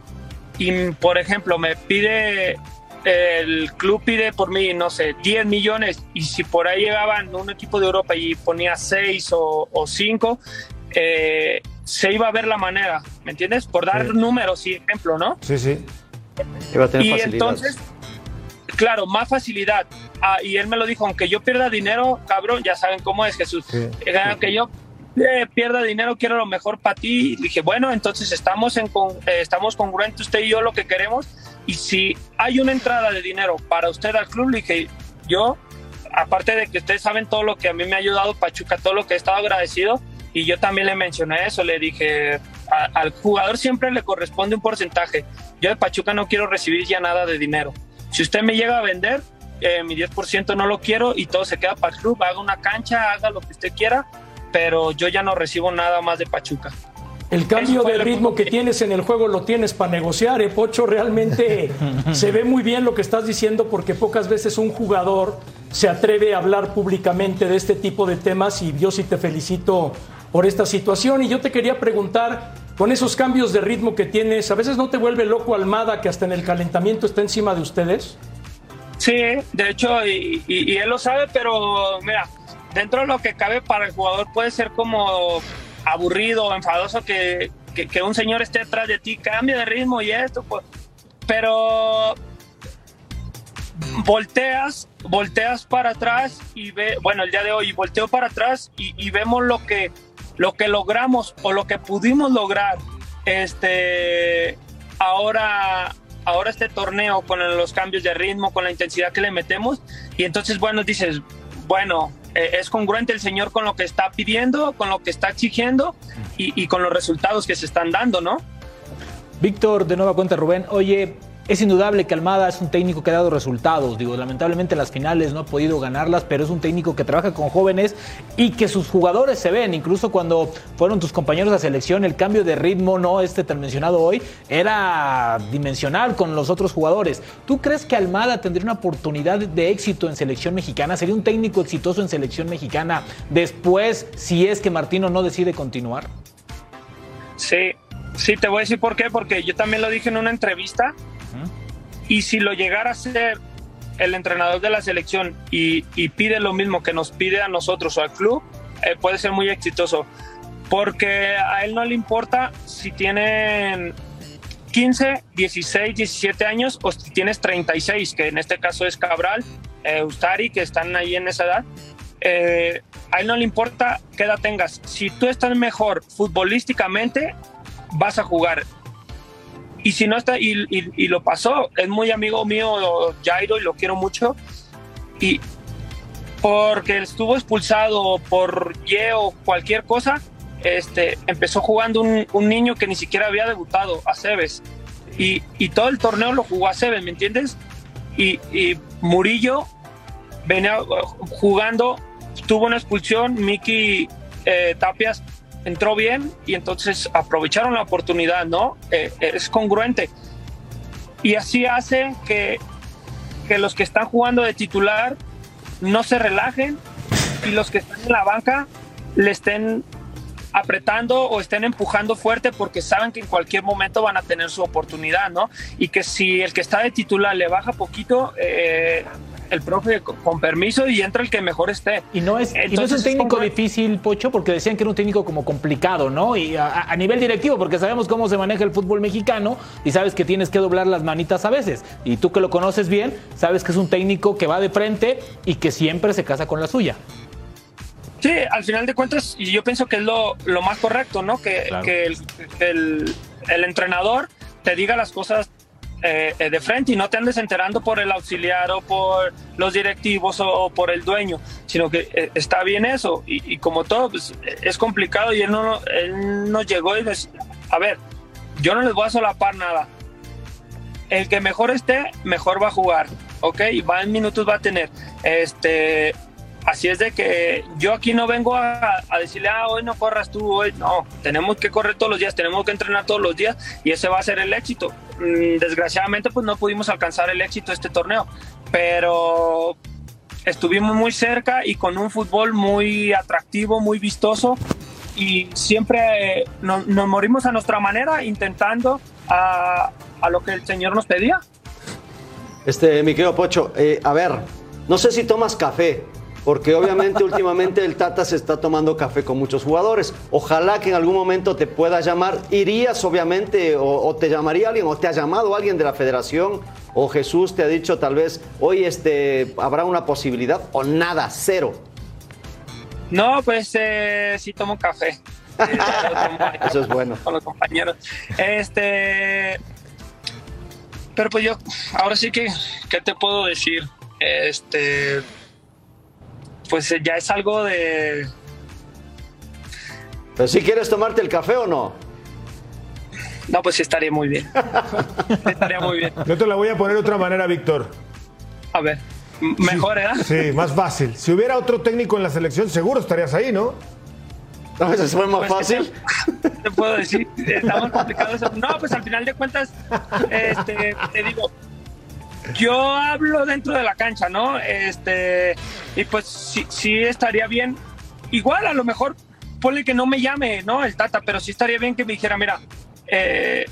y, por ejemplo, me pide, el club pide por mí, no sé, 10 millones, y si por ahí llegaban un equipo de Europa y ponía 6 o 5, eh, se iba a ver la manera, ¿me entiendes? Por dar números y ejemplo, ¿no? Sí, sí. y entonces, claro, más facilidad. Ah, y él me lo dijo, aunque yo pierda dinero, cabrón, ya saben cómo es Jesús. Eh, aunque yo eh, pierda dinero, quiero lo mejor para ti. Y dije, bueno, entonces estamos, en con- eh, estamos congruentes usted y yo lo que queremos. Y si hay una entrada de dinero para usted al club, le dije, yo, aparte de que ustedes saben todo lo que a mí me ha ayudado Pachuca, todo lo que he estado agradecido, y yo también le mencioné eso, le dije, a- al jugador siempre le corresponde un porcentaje. Yo de Pachuca no quiero recibir ya nada de dinero. Si usted me llega a vender, eh, mi 10% no lo quiero y todo se queda para el club, haga una cancha, haga lo que usted quiera, pero yo ya no recibo nada más de Pachuca. El cambio de ritmo que tienes en el juego lo tienes para negociar, ¿eh, Pocho? Realmente se ve muy bien lo que estás diciendo porque pocas veces un jugador se atreve a hablar públicamente de este tipo de temas y yo sí te felicito por esta situación. Y yo te quería preguntar, con esos cambios de ritmo que tienes, ¿a veces no te vuelve loco Almada que hasta en el calentamiento está encima de ustedes? Sí, de hecho, y, él lo sabe, pero mira, dentro de lo que cabe para el jugador puede ser como aburrido, enfadoso que, que, un señor esté atrás de ti, cambia de ritmo y esto, pues, pero volteas, volteas para atrás y ve, bueno, el día de hoy volteo para atrás y vemos lo que, lo que logramos o lo que pudimos lograr, este, ahora, ahora este torneo con los cambios de ritmo, con la intensidad que le metemos y entonces, bueno, dices, bueno, eh, es congruente el señor con lo que está pidiendo, con lo que está exigiendo y, y con los resultados que se están dando, ¿no? Víctor, de nueva cuenta, Rubén. Oye, es indudable que Almada es un técnico que ha dado resultados. Digo, lamentablemente en las finales no ha podido ganarlas, pero es un técnico que trabaja con jóvenes y que sus jugadores se ven. Incluso cuando fueron tus compañeros a selección, el cambio de ritmo, no este tan mencionado hoy, era dimensional con los otros jugadores. ¿Tú crees que Almada tendría una oportunidad de éxito en selección mexicana? ¿Sería un técnico exitoso en selección mexicana después si es que Martino no decide continuar? Sí, sí, te voy a decir por qué, porque yo también lo dije en una entrevista. Y si lo llegara a ser el entrenador de la selección y, y pide lo mismo que nos pide a nosotros o al club, eh, puede ser muy exitoso. Porque a él no le importa si tienen 15, 16, 17 años o si tienes 36, que en este caso es Cabral, eh, Ustari, que están ahí en esa edad. Eh, a él no le importa qué edad tengas. Si tú estás mejor futbolísticamente, vas a jugar. Y si no está, y, y- lo pasó, es muy amigo mío Jairo y lo quiero mucho. Y porque estuvo expulsado por Y o cualquier cosa, este, empezó jugando un, un niño que ni siquiera había debutado, Aceves. Y, y todo el torneo lo jugó Aceves, ¿me entiendes? Y, y Murillo venía uh, jugando, tuvo una expulsión, Miki eh, Tapias entró bien y entonces aprovecharon la oportunidad, ¿no? Eh, es congruente. Y así hace que, que los que están jugando de titular no se relajen y los que están en la banca le estén apretando o estén empujando fuerte porque saben que en cualquier momento van a tener su oportunidad, ¿no? Y que si el que está de titular le baja poquito, eh, el profe con, con permiso y entra el que mejor esté. Y no es, y no es un Entonces, técnico como- difícil, Pocho, porque decían que era un técnico como complicado, ¿no? Y a, a nivel directivo, porque sabemos cómo se maneja el fútbol mexicano y sabes que tienes que doblar las manitas a veces. Y tú que lo conoces bien, sabes que es un técnico que va de frente y que siempre se casa con la suya. Sí, al final de cuentas, y yo pienso que es lo, lo más correcto, ¿no? Que, Claro. que el, el- el entrenador te diga las cosas eh, eh, de frente y no te andes enterando por el auxiliar o por los directivos o, por el dueño, sino que eh, está bien eso. Y, como todo, pues, es complicado y él no, él no llegó y a ver, yo no les voy a solapar nada. El que mejor esté, mejor va a jugar, ¿ok? Y va en minutos va a tener. Este, Así es de que yo aquí no vengo a, a decirle, ah, hoy no corras tú, hoy no. Tenemos que correr todos los días, tenemos que entrenar todos los días y ese va a ser el éxito. Mm, Desgraciadamente, pues no pudimos alcanzar el éxito de este torneo, pero estuvimos muy cerca y con un fútbol muy atractivo, muy vistoso y siempre eh, nos, morimos a nuestra manera intentando a, a lo que el Señor nos pedía. Este, mi querido Pocho, eh, a ver, no sé si tomas café, porque obviamente últimamente el Tata se está tomando café con muchos jugadores. Ojalá que en algún momento te pueda llamar. Irías obviamente o, o te llamaría alguien o te ha llamado alguien de la federación o Jesús te ha dicho tal vez, hoy este, habrá una posibilidad o nada, cero. No, pues eh, sí tomo café. Eh, Eso es bueno. Con los compañeros. Este. Pero pues yo, ahora sí que, ¿qué te puedo decir? Este. Pues eh, ya es algo de. Pero si quieres tomarte el café o no. No, pues sí estaría muy bien. estaría muy bien. Yo te la voy a poner de otra manera, Víctor. A ver, mejor, ¿eh? Sí, más fácil. Si hubiera otro técnico en la selección, seguro estarías ahí, ¿no? No, eso fue más Pues, fácil. ¿qué te puedo decir? Está más complicado eso. No, pues al final de cuentas, este, te digo, yo hablo dentro de la cancha, ¿no? Este, y pues sí, sí estaría bien. Igual a lo mejor, ponle que no me llame, ¿no? El Tata, pero sí estaría bien que me dijera, mira, eh,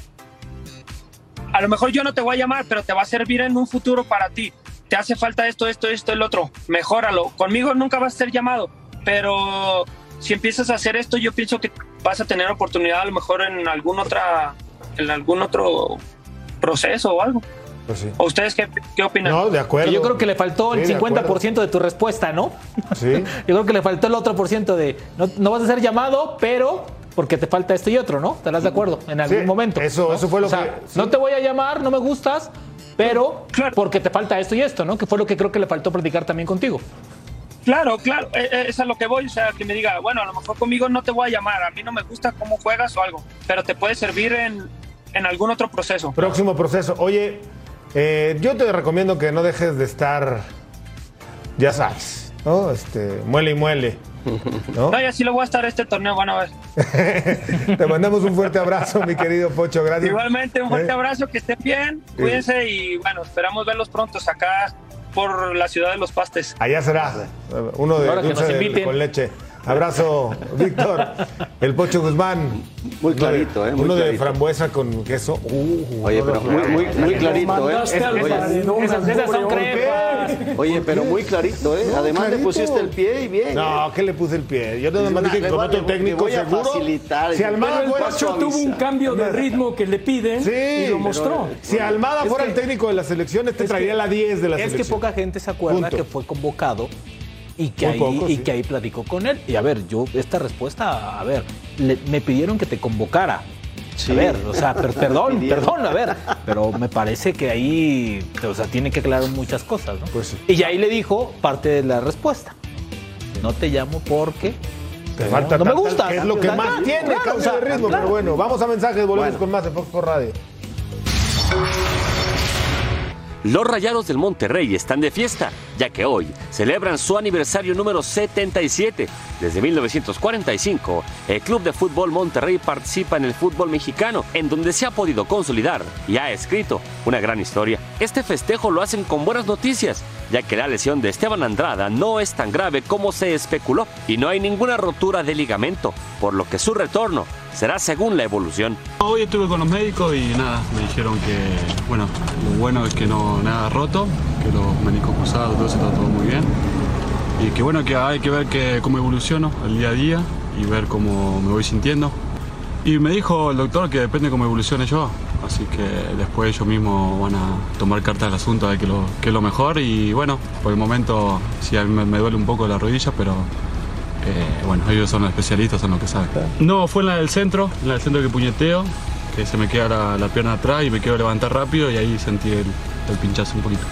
a lo mejor yo no te voy a llamar, pero te va a servir en un futuro para ti. Te hace falta esto, esto, esto, el otro. Mejóralo. Conmigo nunca vas a ser llamado, pero si empiezas a hacer esto, yo pienso que vas a tener oportunidad a lo mejor en algún otra, en algún otro proceso o algo. Pues sí. ¿O ustedes qué, qué opinan? No, de acuerdo. Yo creo que le faltó el Sí, de 50% de tu respuesta, ¿no? Sí. Yo creo que le faltó el otro por ciento de no, no vas a ser llamado, pero porque te falta esto y otro, ¿no? ¿Estarás de acuerdo? En algún Sí, momento. eso- ¿no? eso fue lo O sea, que- sí. No te voy a llamar, no me gustas, pero porque te falta esto y esto, ¿no? Que fue lo que creo que le faltó platicar también contigo. Claro, claro, eh, eh, es a lo que voy, o sea, que me diga, bueno, a lo mejor conmigo no te voy a llamar, a mí no me gusta cómo juegas o algo, pero te puede servir en, en algún otro proceso. Próximo proceso. Oye, eh, yo te recomiendo que no dejes de estar, ya sabes, ¿no? Este, muele y muele. ¿no? No, y así lo voy a estar este torneo, van a ver. Te mandamos un fuerte abrazo, mi querido Pocho. Gracias. Igualmente, un fuerte Eh, abrazo, que estén bien, cuídense y bueno, esperamos verlos prontos acá por la ciudad de los pastes. Allá será. Uno de Ahora que dulce nos de- con leche. Abrazo, Víctor. El Pocho Guzmán. Muy clarito, ¿eh? Muy uno de frambuesa con queso. Uh, Oye, pero muy, muy, muy clarito, ¿eh? Mandaste al Oye, Esas, son crepas. oye, pero muy clarito, ¿eh? No, Además clarito. le pusiste el pie y bien. ¿eh? No, que le puse el pie. Yo nada Es más dije que con otro técnico voy a seguro. facilitar. Si Pero Almada Pero el fuera Pacho tuvo un cambio de ritmo que le piden Sí, y lo mostró. Si Almada Es fuera que- el técnico de la selección, este Es traería la 10 de la Es selección. que poca gente se acuerda Punto. que fue convocado y que, ahí, poco, y sí. que ahí platicó con él. Y a ver, yo, esta respuesta, a ver, le- me pidieron que te convocara. Sí. A ver, o sea, per- perdón, perdón, a ver, pero me parece que ahí, o sea, tiene que aclarar muchas cosas, ¿no? Pues sí. Y ahí le dijo parte de la respuesta. No te llamo porque Te falta no me gusta. que es lo que Claro, más tiene, claro, cambio o sea, de ritmo. claro. Pero bueno, vamos a mensajes, volvemos Bueno. con más de Fox por Radio. Los Rayados del Monterrey están de fiesta, ya que hoy celebran su aniversario número 77. Desde 1945, el Club de Fútbol Monterrey participa en el fútbol mexicano, en donde se ha podido consolidar y ha escrito una gran historia. Este festejo lo hacen con buenas noticias, ya que la lesión de Esteban Andrada no es tan grave como se especuló y no hay ninguna rotura de ligamento, por lo que su retorno será según la evolución. Hoy estuve con los médicos y nada, me dijeron que, bueno, lo bueno es que no nada roto, que los meniscos cruzados, todo eso está todo muy bien. Y que bueno, que hay que ver que, cómo evoluciono el día a día y ver cómo me voy sintiendo. Y me dijo el doctor que depende cómo evolucione yo, así que después ellos mismos van a tomar carta del asunto a ver qué, es lo mejor. Y bueno, por el momento sí a mí me duele un poco la rodilla, pero eh, bueno, ellos son los especialistas, son los que saben. No, fue en la del centro, en la del centro que puñeteo, que se me queda la, la pierna atrás y me quiero levantar rápido y ahí sentí el, el pinchazo un poquito.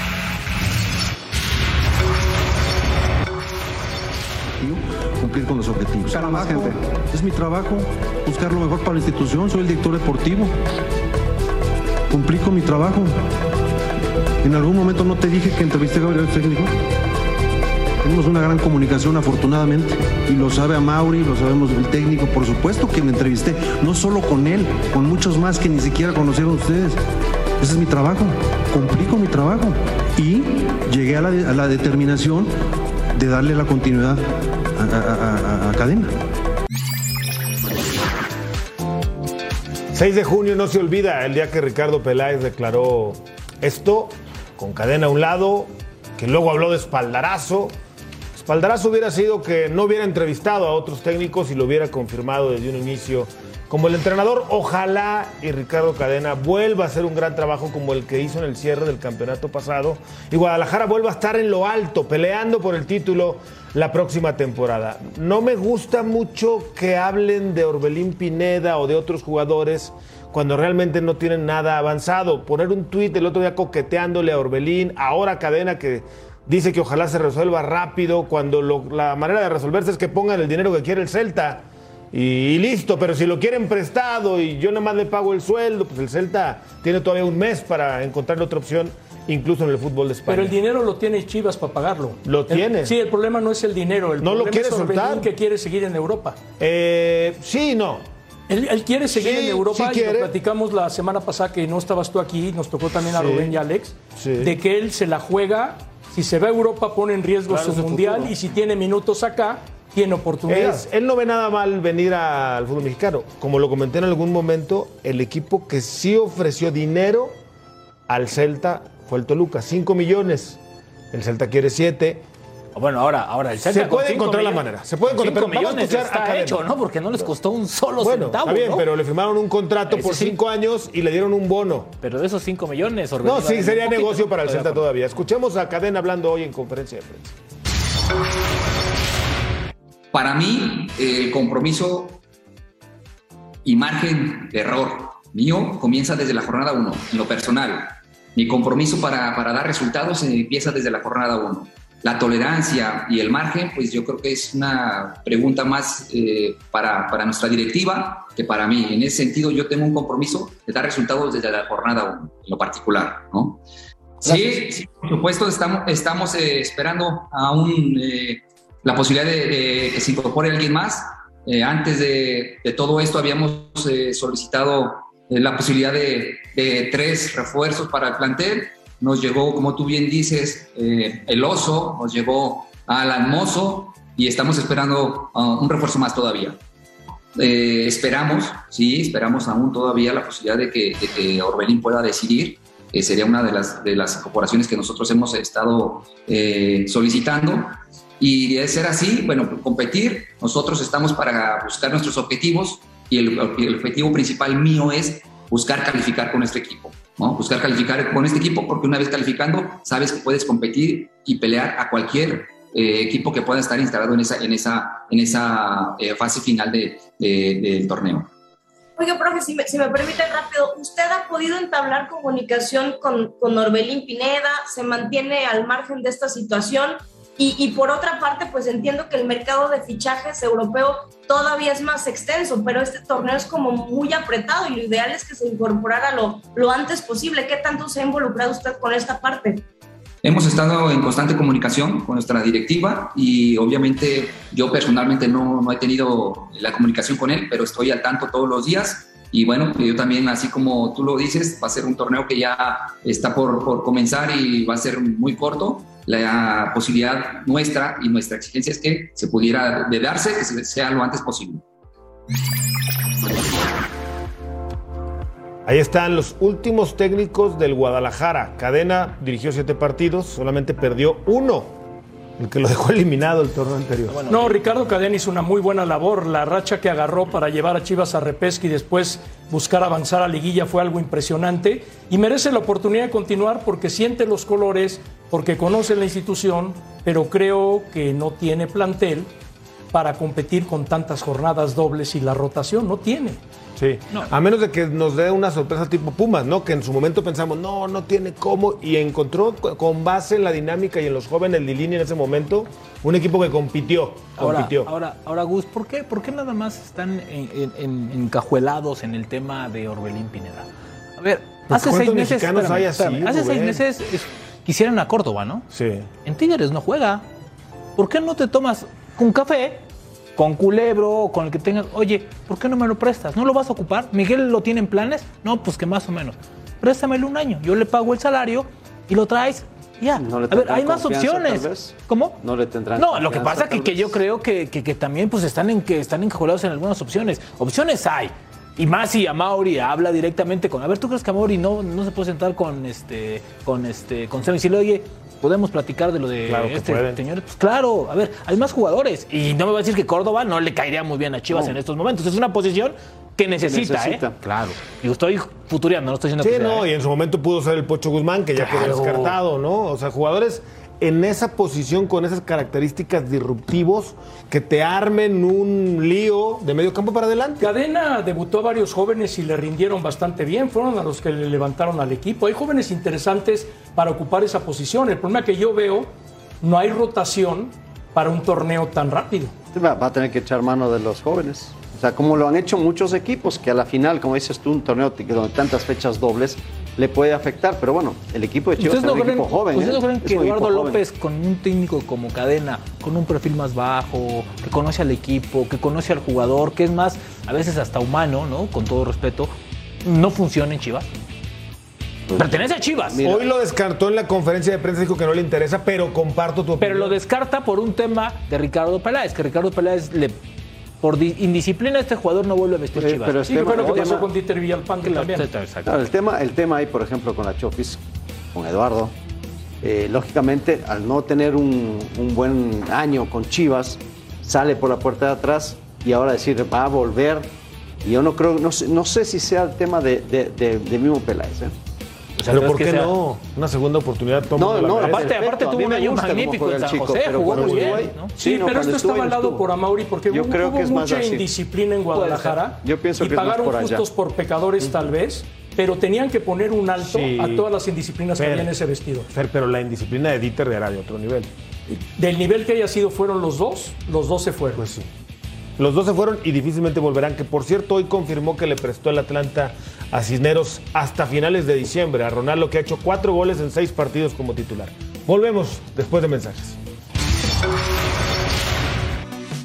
cumplir con los objetivos. más gente. Es mi trabajo buscar lo mejor para la institución. Soy el director deportivo. Cumplí con mi trabajo. En algún momento no te dije que entrevisté a Gabriel técnico. Tenemos una gran comunicación afortunadamente y lo sabe a Mauri, lo sabemos el técnico, por supuesto que me entrevisté, no solo con él, con muchos más que ni siquiera conocieron ustedes. Ese es mi trabajo, cumplí con mi trabajo y llegué a la, determinación de darle la continuidad a- a Cadena. 6 de junio no se olvida el día que Ricardo Peláez declaró esto, con cadena a un lado, que luego habló de espaldarazo. Espaldarazo hubiera sido que no hubiera entrevistado a otros técnicos y lo hubiera confirmado desde un inicio como el entrenador. Ojalá y Ricardo Cadena vuelva a hacer un gran trabajo como el que hizo en el cierre del campeonato pasado y Guadalajara vuelva a estar en lo alto, peleando por el título la próxima temporada. No me gusta mucho que hablen de Orbelín Pineda o de otros jugadores cuando realmente no tienen nada avanzado. Poner un tuit el otro día coqueteándole a Orbelín, ahora Cadena que dice que ojalá se resuelva rápido, cuando lo- la manera de resolverse es que pongan el dinero que quiere el Celta. Y, y listo, pero si lo quieren prestado y yo nada más le pago el sueldo, pues el Celta tiene todavía un mes para encontrar otra opción, incluso en el fútbol de España. Pero el dinero lo tiene Chivas para pagarlo. Lo El- tiene. sí, el problema no es el dinero. El No lo problema quiere es soltar. que quiere seguir en Europa. Eh, sí, no. Él, él quiere seguir Sí, en Europa sí y lo platicamos la semana pasada que no estabas tú aquí, nos tocó también a Sí. Rubén y Alex, Sí. de que él se la juega, si se va a Europa pone en riesgo Claro, su su mundial futuro. y si tiene minutos acá, tiene oportunidad. Es- él no ve nada mal venir al fútbol mexicano. Como lo comenté en algún momento, el equipo que sí ofreció dinero al Celta fue el Toluca, 5 millones. El Celta quiere 7. Bueno, ahora, ahora el Se Celta con puede cinco encontrar la millones- manera. Se puede con encontrar, cinco pero vamos a millones escuchar a está hecho, ¿no? Porque no les costó un solo Bueno, centavo, está bien, ¿no? pero le firmaron un contrato Ese por sí. 5 años y le dieron un bono. Pero de esos 5 millones, No, sí, sería negocio para el Celta todavía. Escuchemos a Cadena hablando hoy en conferencia de prensa. Para mí, el compromiso y margen de error mío comienza desde la jornada 1, en lo personal. Mi compromiso para, para dar resultados empieza desde la jornada 1. La tolerancia y el margen, pues yo creo que es una pregunta más eh, para, para nuestra directiva que para mí. En ese sentido, yo tengo un compromiso de dar resultados desde la jornada 1, en lo particular, ¿no? Sí, sí, por supuesto, estamos, estamos eh, esperando aún eh, la posibilidad de, de que se incorpore alguien más. Eh, antes de, de todo esto habíamos solicitado la posibilidad de, de tres refuerzos para el plantel. Nos llegó, como tú bien dices, eh, el oso, nos llegó Alan Mozo y estamos esperando ah, un refuerzo más todavía. Eh, esperamos, sí, esperamos aún todavía la posibilidad de que, de Orbelín pueda decidir. Eh, sería una de las, de las incorporaciones que nosotros hemos estado eh, solicitando. Y de ser así, bueno, competir, nosotros estamos para buscar nuestros objetivos y el objetivo principal mío es buscar calificar con nuestro equipo. Buscar calificar con este equipo porque una vez calificando sabes que puedes competir y pelear a cualquier eh, equipo que pueda estar instalado en esa, en esa, en esa eh, fase final de- del torneo. Oiga, profe, si me, si me permite rápido, ¿usted ha podido entablar comunicación con, con Orbelín Pineda? ¿Se mantiene al margen de esta situación? Y, y por otra parte, pues entiendo que el mercado de fichajes europeo todavía es más extenso, pero este torneo es como muy apretado y lo ideal es que se incorporara lo, lo antes posible. ¿Qué tanto se ha involucrado usted con esta parte? Hemos estado en constante comunicación con nuestra directiva y obviamente yo personalmente no, no he tenido la comunicación con él, pero estoy al tanto todos los días. Y bueno, yo también, así como tú lo dices, va a ser un torneo que ya está por, por comenzar y va a ser muy corto. La posibilidad nuestra y nuestra exigencia es que se pudiera de darse, que se- sea lo antes posible. Ahí están los últimos técnicos del Guadalajara. Cadena dirigió siete partidos, solamente perdió uno, el que lo dejó eliminado el torneo anterior. No, Ricardo Cadena hizo una muy buena labor. La racha que agarró para llevar a Chivas a repesca y después buscar avanzar a liguilla fue algo impresionante y merece la oportunidad de continuar porque siente los colores, porque conoce la institución, pero creo que no tiene plantel para competir con tantas jornadas dobles y la rotación no tiene. Sí, a menos de que nos dé una sorpresa tipo Pumas, ¿no? Que en su momento pensamos, no, no tiene cómo, y encontró co- con base en la dinámica y en los jóvenes de línea en ese momento, un equipo que compitió, Ahora, compitió. ahora, ahora, Gus, ¿por qué, ¿por qué nada más están en- en- en- encajuelados en el tema de Orbelín Pineda? A ver, Porque hace seis ¿cuántos meses. espérame, así, hace seis meses es- quisieran a Córdoba, ¿no? Sí. En Tigres no juega. ¿Por qué no te tomas un café con Culebro o con el que tengas? Oye, ¿por qué no me lo prestas? ¿No lo vas a ocupar? ¿Miguel lo tiene en planes? No, pues que más o menos. Préstamelo un año. Yo le pago el salario y lo traes. Ya. No le a ver, hay más opciones. tal vez. ¿Cómo? No le tendrán No, lo que pasa que, tal que yo creo que, que- que también pues están en que están encajonados en algunas opciones. Opciones hay. Y más si a Mauri habla directamente con. A ver, ¿tú crees que a Mauri no, no se puede sentar con este. con este. con Sam y decirle, oye, podemos platicar de lo de Claro este señor? Pues claro, a ver, hay más jugadores. Y no me va a decir que Córdoba no le caería muy bien a Chivas No. en estos momentos. Es una posición que necesita, necesita. ¿eh? Claro. Y estoy futureando, no estoy diciendo Sí, no, ¿eh? y en su momento pudo ser el Pocho Guzmán, que ya quedó Claro. descartado, ¿no? O sea, jugadores en esa posición con esas características disruptivos que te armen un lío de medio campo para adelante. Cadena debutó a varios jóvenes y le rindieron bastante bien. Fueron a los que le levantaron al equipo. Hay jóvenes interesantes para ocupar esa posición. El problema que yo veo, no hay rotación para un torneo tan rápido. Va, va a tener que echar mano de los jóvenes. O sea, como lo han hecho muchos equipos, que a la final, como dices tú, un torneo que- donde tantas fechas dobles le puede afectar. Pero bueno, el equipo de Chivas ¿Ustedes es no un creen, equipo joven. ¿ustedes ¿eh? no creen Es que Eduardo joven. López, con un técnico como cadena, con un perfil más bajo, que conoce al equipo, que conoce al jugador, que es más, a veces hasta humano, ¿no? Con todo respeto, no funciona en Chivas? Pertenece a Chivas. Hoy lo descartó en la conferencia de prensa, dijo que no le interesa, pero comparto tu opinión. Pero lo descarta por un tema de Ricardo Peláez, que Ricardo Peláez le por di- indisciplina este jugador no vuelve a vestir Pero- Chivas. pero Sí, que fue lo que pasó con Dieter Villalpando también. Claro, el tema, el tema ahí, por ejemplo, con la Chofis, con Eduardo, eh, lógicamente, al no tener un, un buen año con Chivas, sale por la puerta de atrás y ahora decir va a volver. Y yo no creo, no sé, no sé si sea el tema de, de, de- de mismo Peláez. ¿eh? Pero ¿por qué no? Una segunda oportunidad. todo No, la no. Aparte, aparte a mí tuvo un año magnífico en el San chico, José, jugó muy bien. ahí- ¿no? Sí, Sí, no, pero esto no avalado estuvo. por Amauri porque Yo hubo, creo hubo que es más mucha así. indisciplina en Guadalajara. Yo pienso y que más pagaron por allá. justos por pecadores tal vez, pero tenían que poner un alto Sí. a todas las indisciplinas que había en ese vestido. Fer, pero la indisciplina de Dieter era de otro nivel. Del nivel que haya sido fueron los dos, los dos se fueron. Pues sí. Los dos se fueron y difícilmente volverán, que por cierto hoy confirmó que le prestó el Atlanta a Cisneros hasta finales de diciembre, a Ronaldo que ha hecho cuatro goles en seis partidos como titular. Volvemos después de mensajes.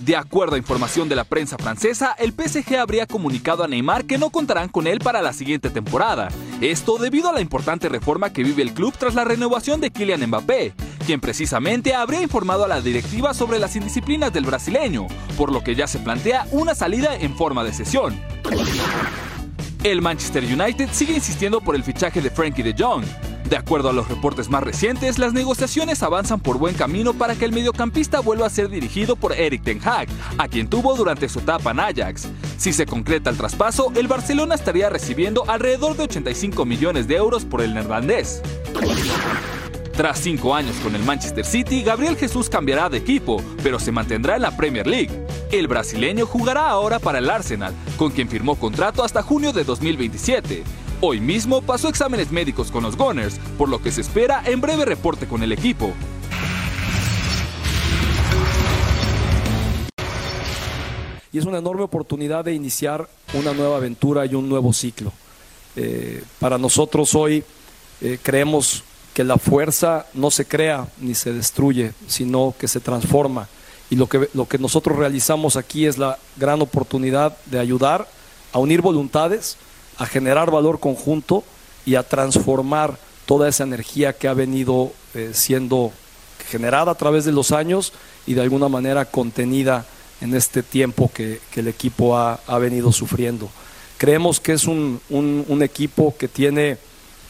De acuerdo a información de la prensa francesa, el PSG habría comunicado a Neymar que no contarán con él para la siguiente temporada. Esto debido a la importante reforma que vive el club tras la renovación de Kylian Mbappé, quien precisamente habría informado a la directiva sobre las indisciplinas del brasileño, por lo que ya se plantea una salida en forma de sesión. El Manchester United sigue insistiendo por el fichaje de Frankie de Jong. De acuerdo a los reportes más recientes, las negociaciones avanzan por buen camino para que el mediocampista vuelva a ser dirigido por Eric Ten Hag, a quien tuvo durante su etapa en Ajax. Si se concreta el traspaso, el Barcelona estaría recibiendo alrededor de 85 millones de euros por el neerlandés. Tras cinco años con el Manchester City, Gabriel Jesús cambiará de equipo, pero se mantendrá en la Premier League. El brasileño jugará ahora para el Arsenal, con quien firmó contrato hasta junio de 2027. Hoy mismo pasó exámenes médicos con los Gunners, por lo que se espera en breve reporte con el equipo. y es una enorme oportunidad de iniciar una nueva aventura y un nuevo ciclo. Eh, para nosotros hoy eh, creemos que la fuerza no se crea ni se destruye, sino que se transforma. Y lo que, lo que nosotros realizamos aquí es la gran oportunidad de ayudar a unir voluntades, a generar valor conjunto y a transformar toda esa energía que ha venido eh, siendo generada a través de los años y de alguna manera contenida en este tiempo que, el equipo ha, ha, venido sufriendo. Creemos que es un, un, un equipo que tiene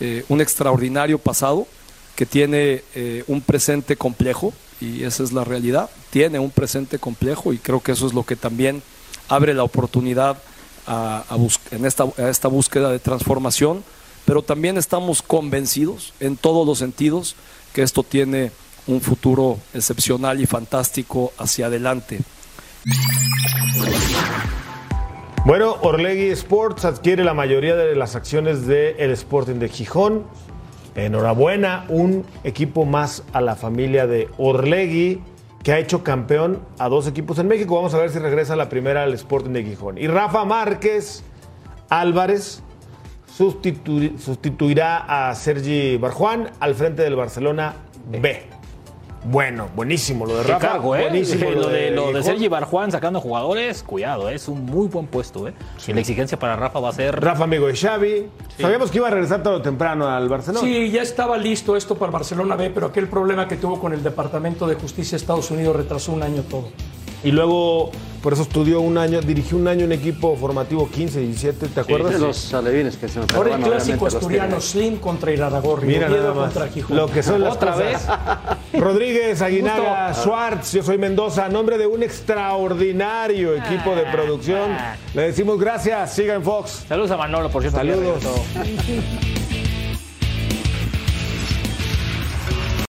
eh, un extraordinario pasado, que tiene eh, un presente complejo, y esa es la realidad, tiene un presente complejo y creo que eso es lo que también abre la oportunidad a, en esta, a esta búsqueda de transformación, pero también estamos convencidos en todos los sentidos que esto tiene un futuro excepcional y fantástico hacia adelante. Bueno, Orlegui Sports adquiere la mayoría de las acciones del el Sporting de Gijón. Enhorabuena, un equipo más a la familia de Orlegui que ha hecho campeón a dos equipos en México. Vamos a ver si regresa la primera al Sporting de Gijón. Y Rafa Márquez Álvarez sustitu sustituirá a Sergi Barjuan al frente del Barcelona B. Bueno, buenísimo lo de Qué Rafa. cargo, ¿eh? Buenísimo lo de, lo de. Sergi Barjuan sacando jugadores, cuidado, ¿eh? es un muy buen puesto. ¿eh? Y la exigencia para Rafa va a ser. Rafa, amigo de Xavi. Sabíamos que iba a regresar tarde o temprano al Barcelona. Sí, ya estaba listo esto para Barcelona B, pero aquel problema que tuvo con el Departamento de Justicia de Estados Unidos retrasó un año todo. Y luego Por eso estudió un año, dirigió un año un equipo formativo 15, 17, ¿te acuerdas? de los alevines que se me Ahora el clásico asturiano. Slim contra Iraragorri, Mira nada más contra Gijón. lo que son las ¿Otra cosas. Rodríguez, Aguinaga, Schwartz, yo soy Mendoza, a nombre de un extraordinario equipo de producción, le decimos gracias, siga en Fox. Saludos a Manolo, por cierto. Saludos.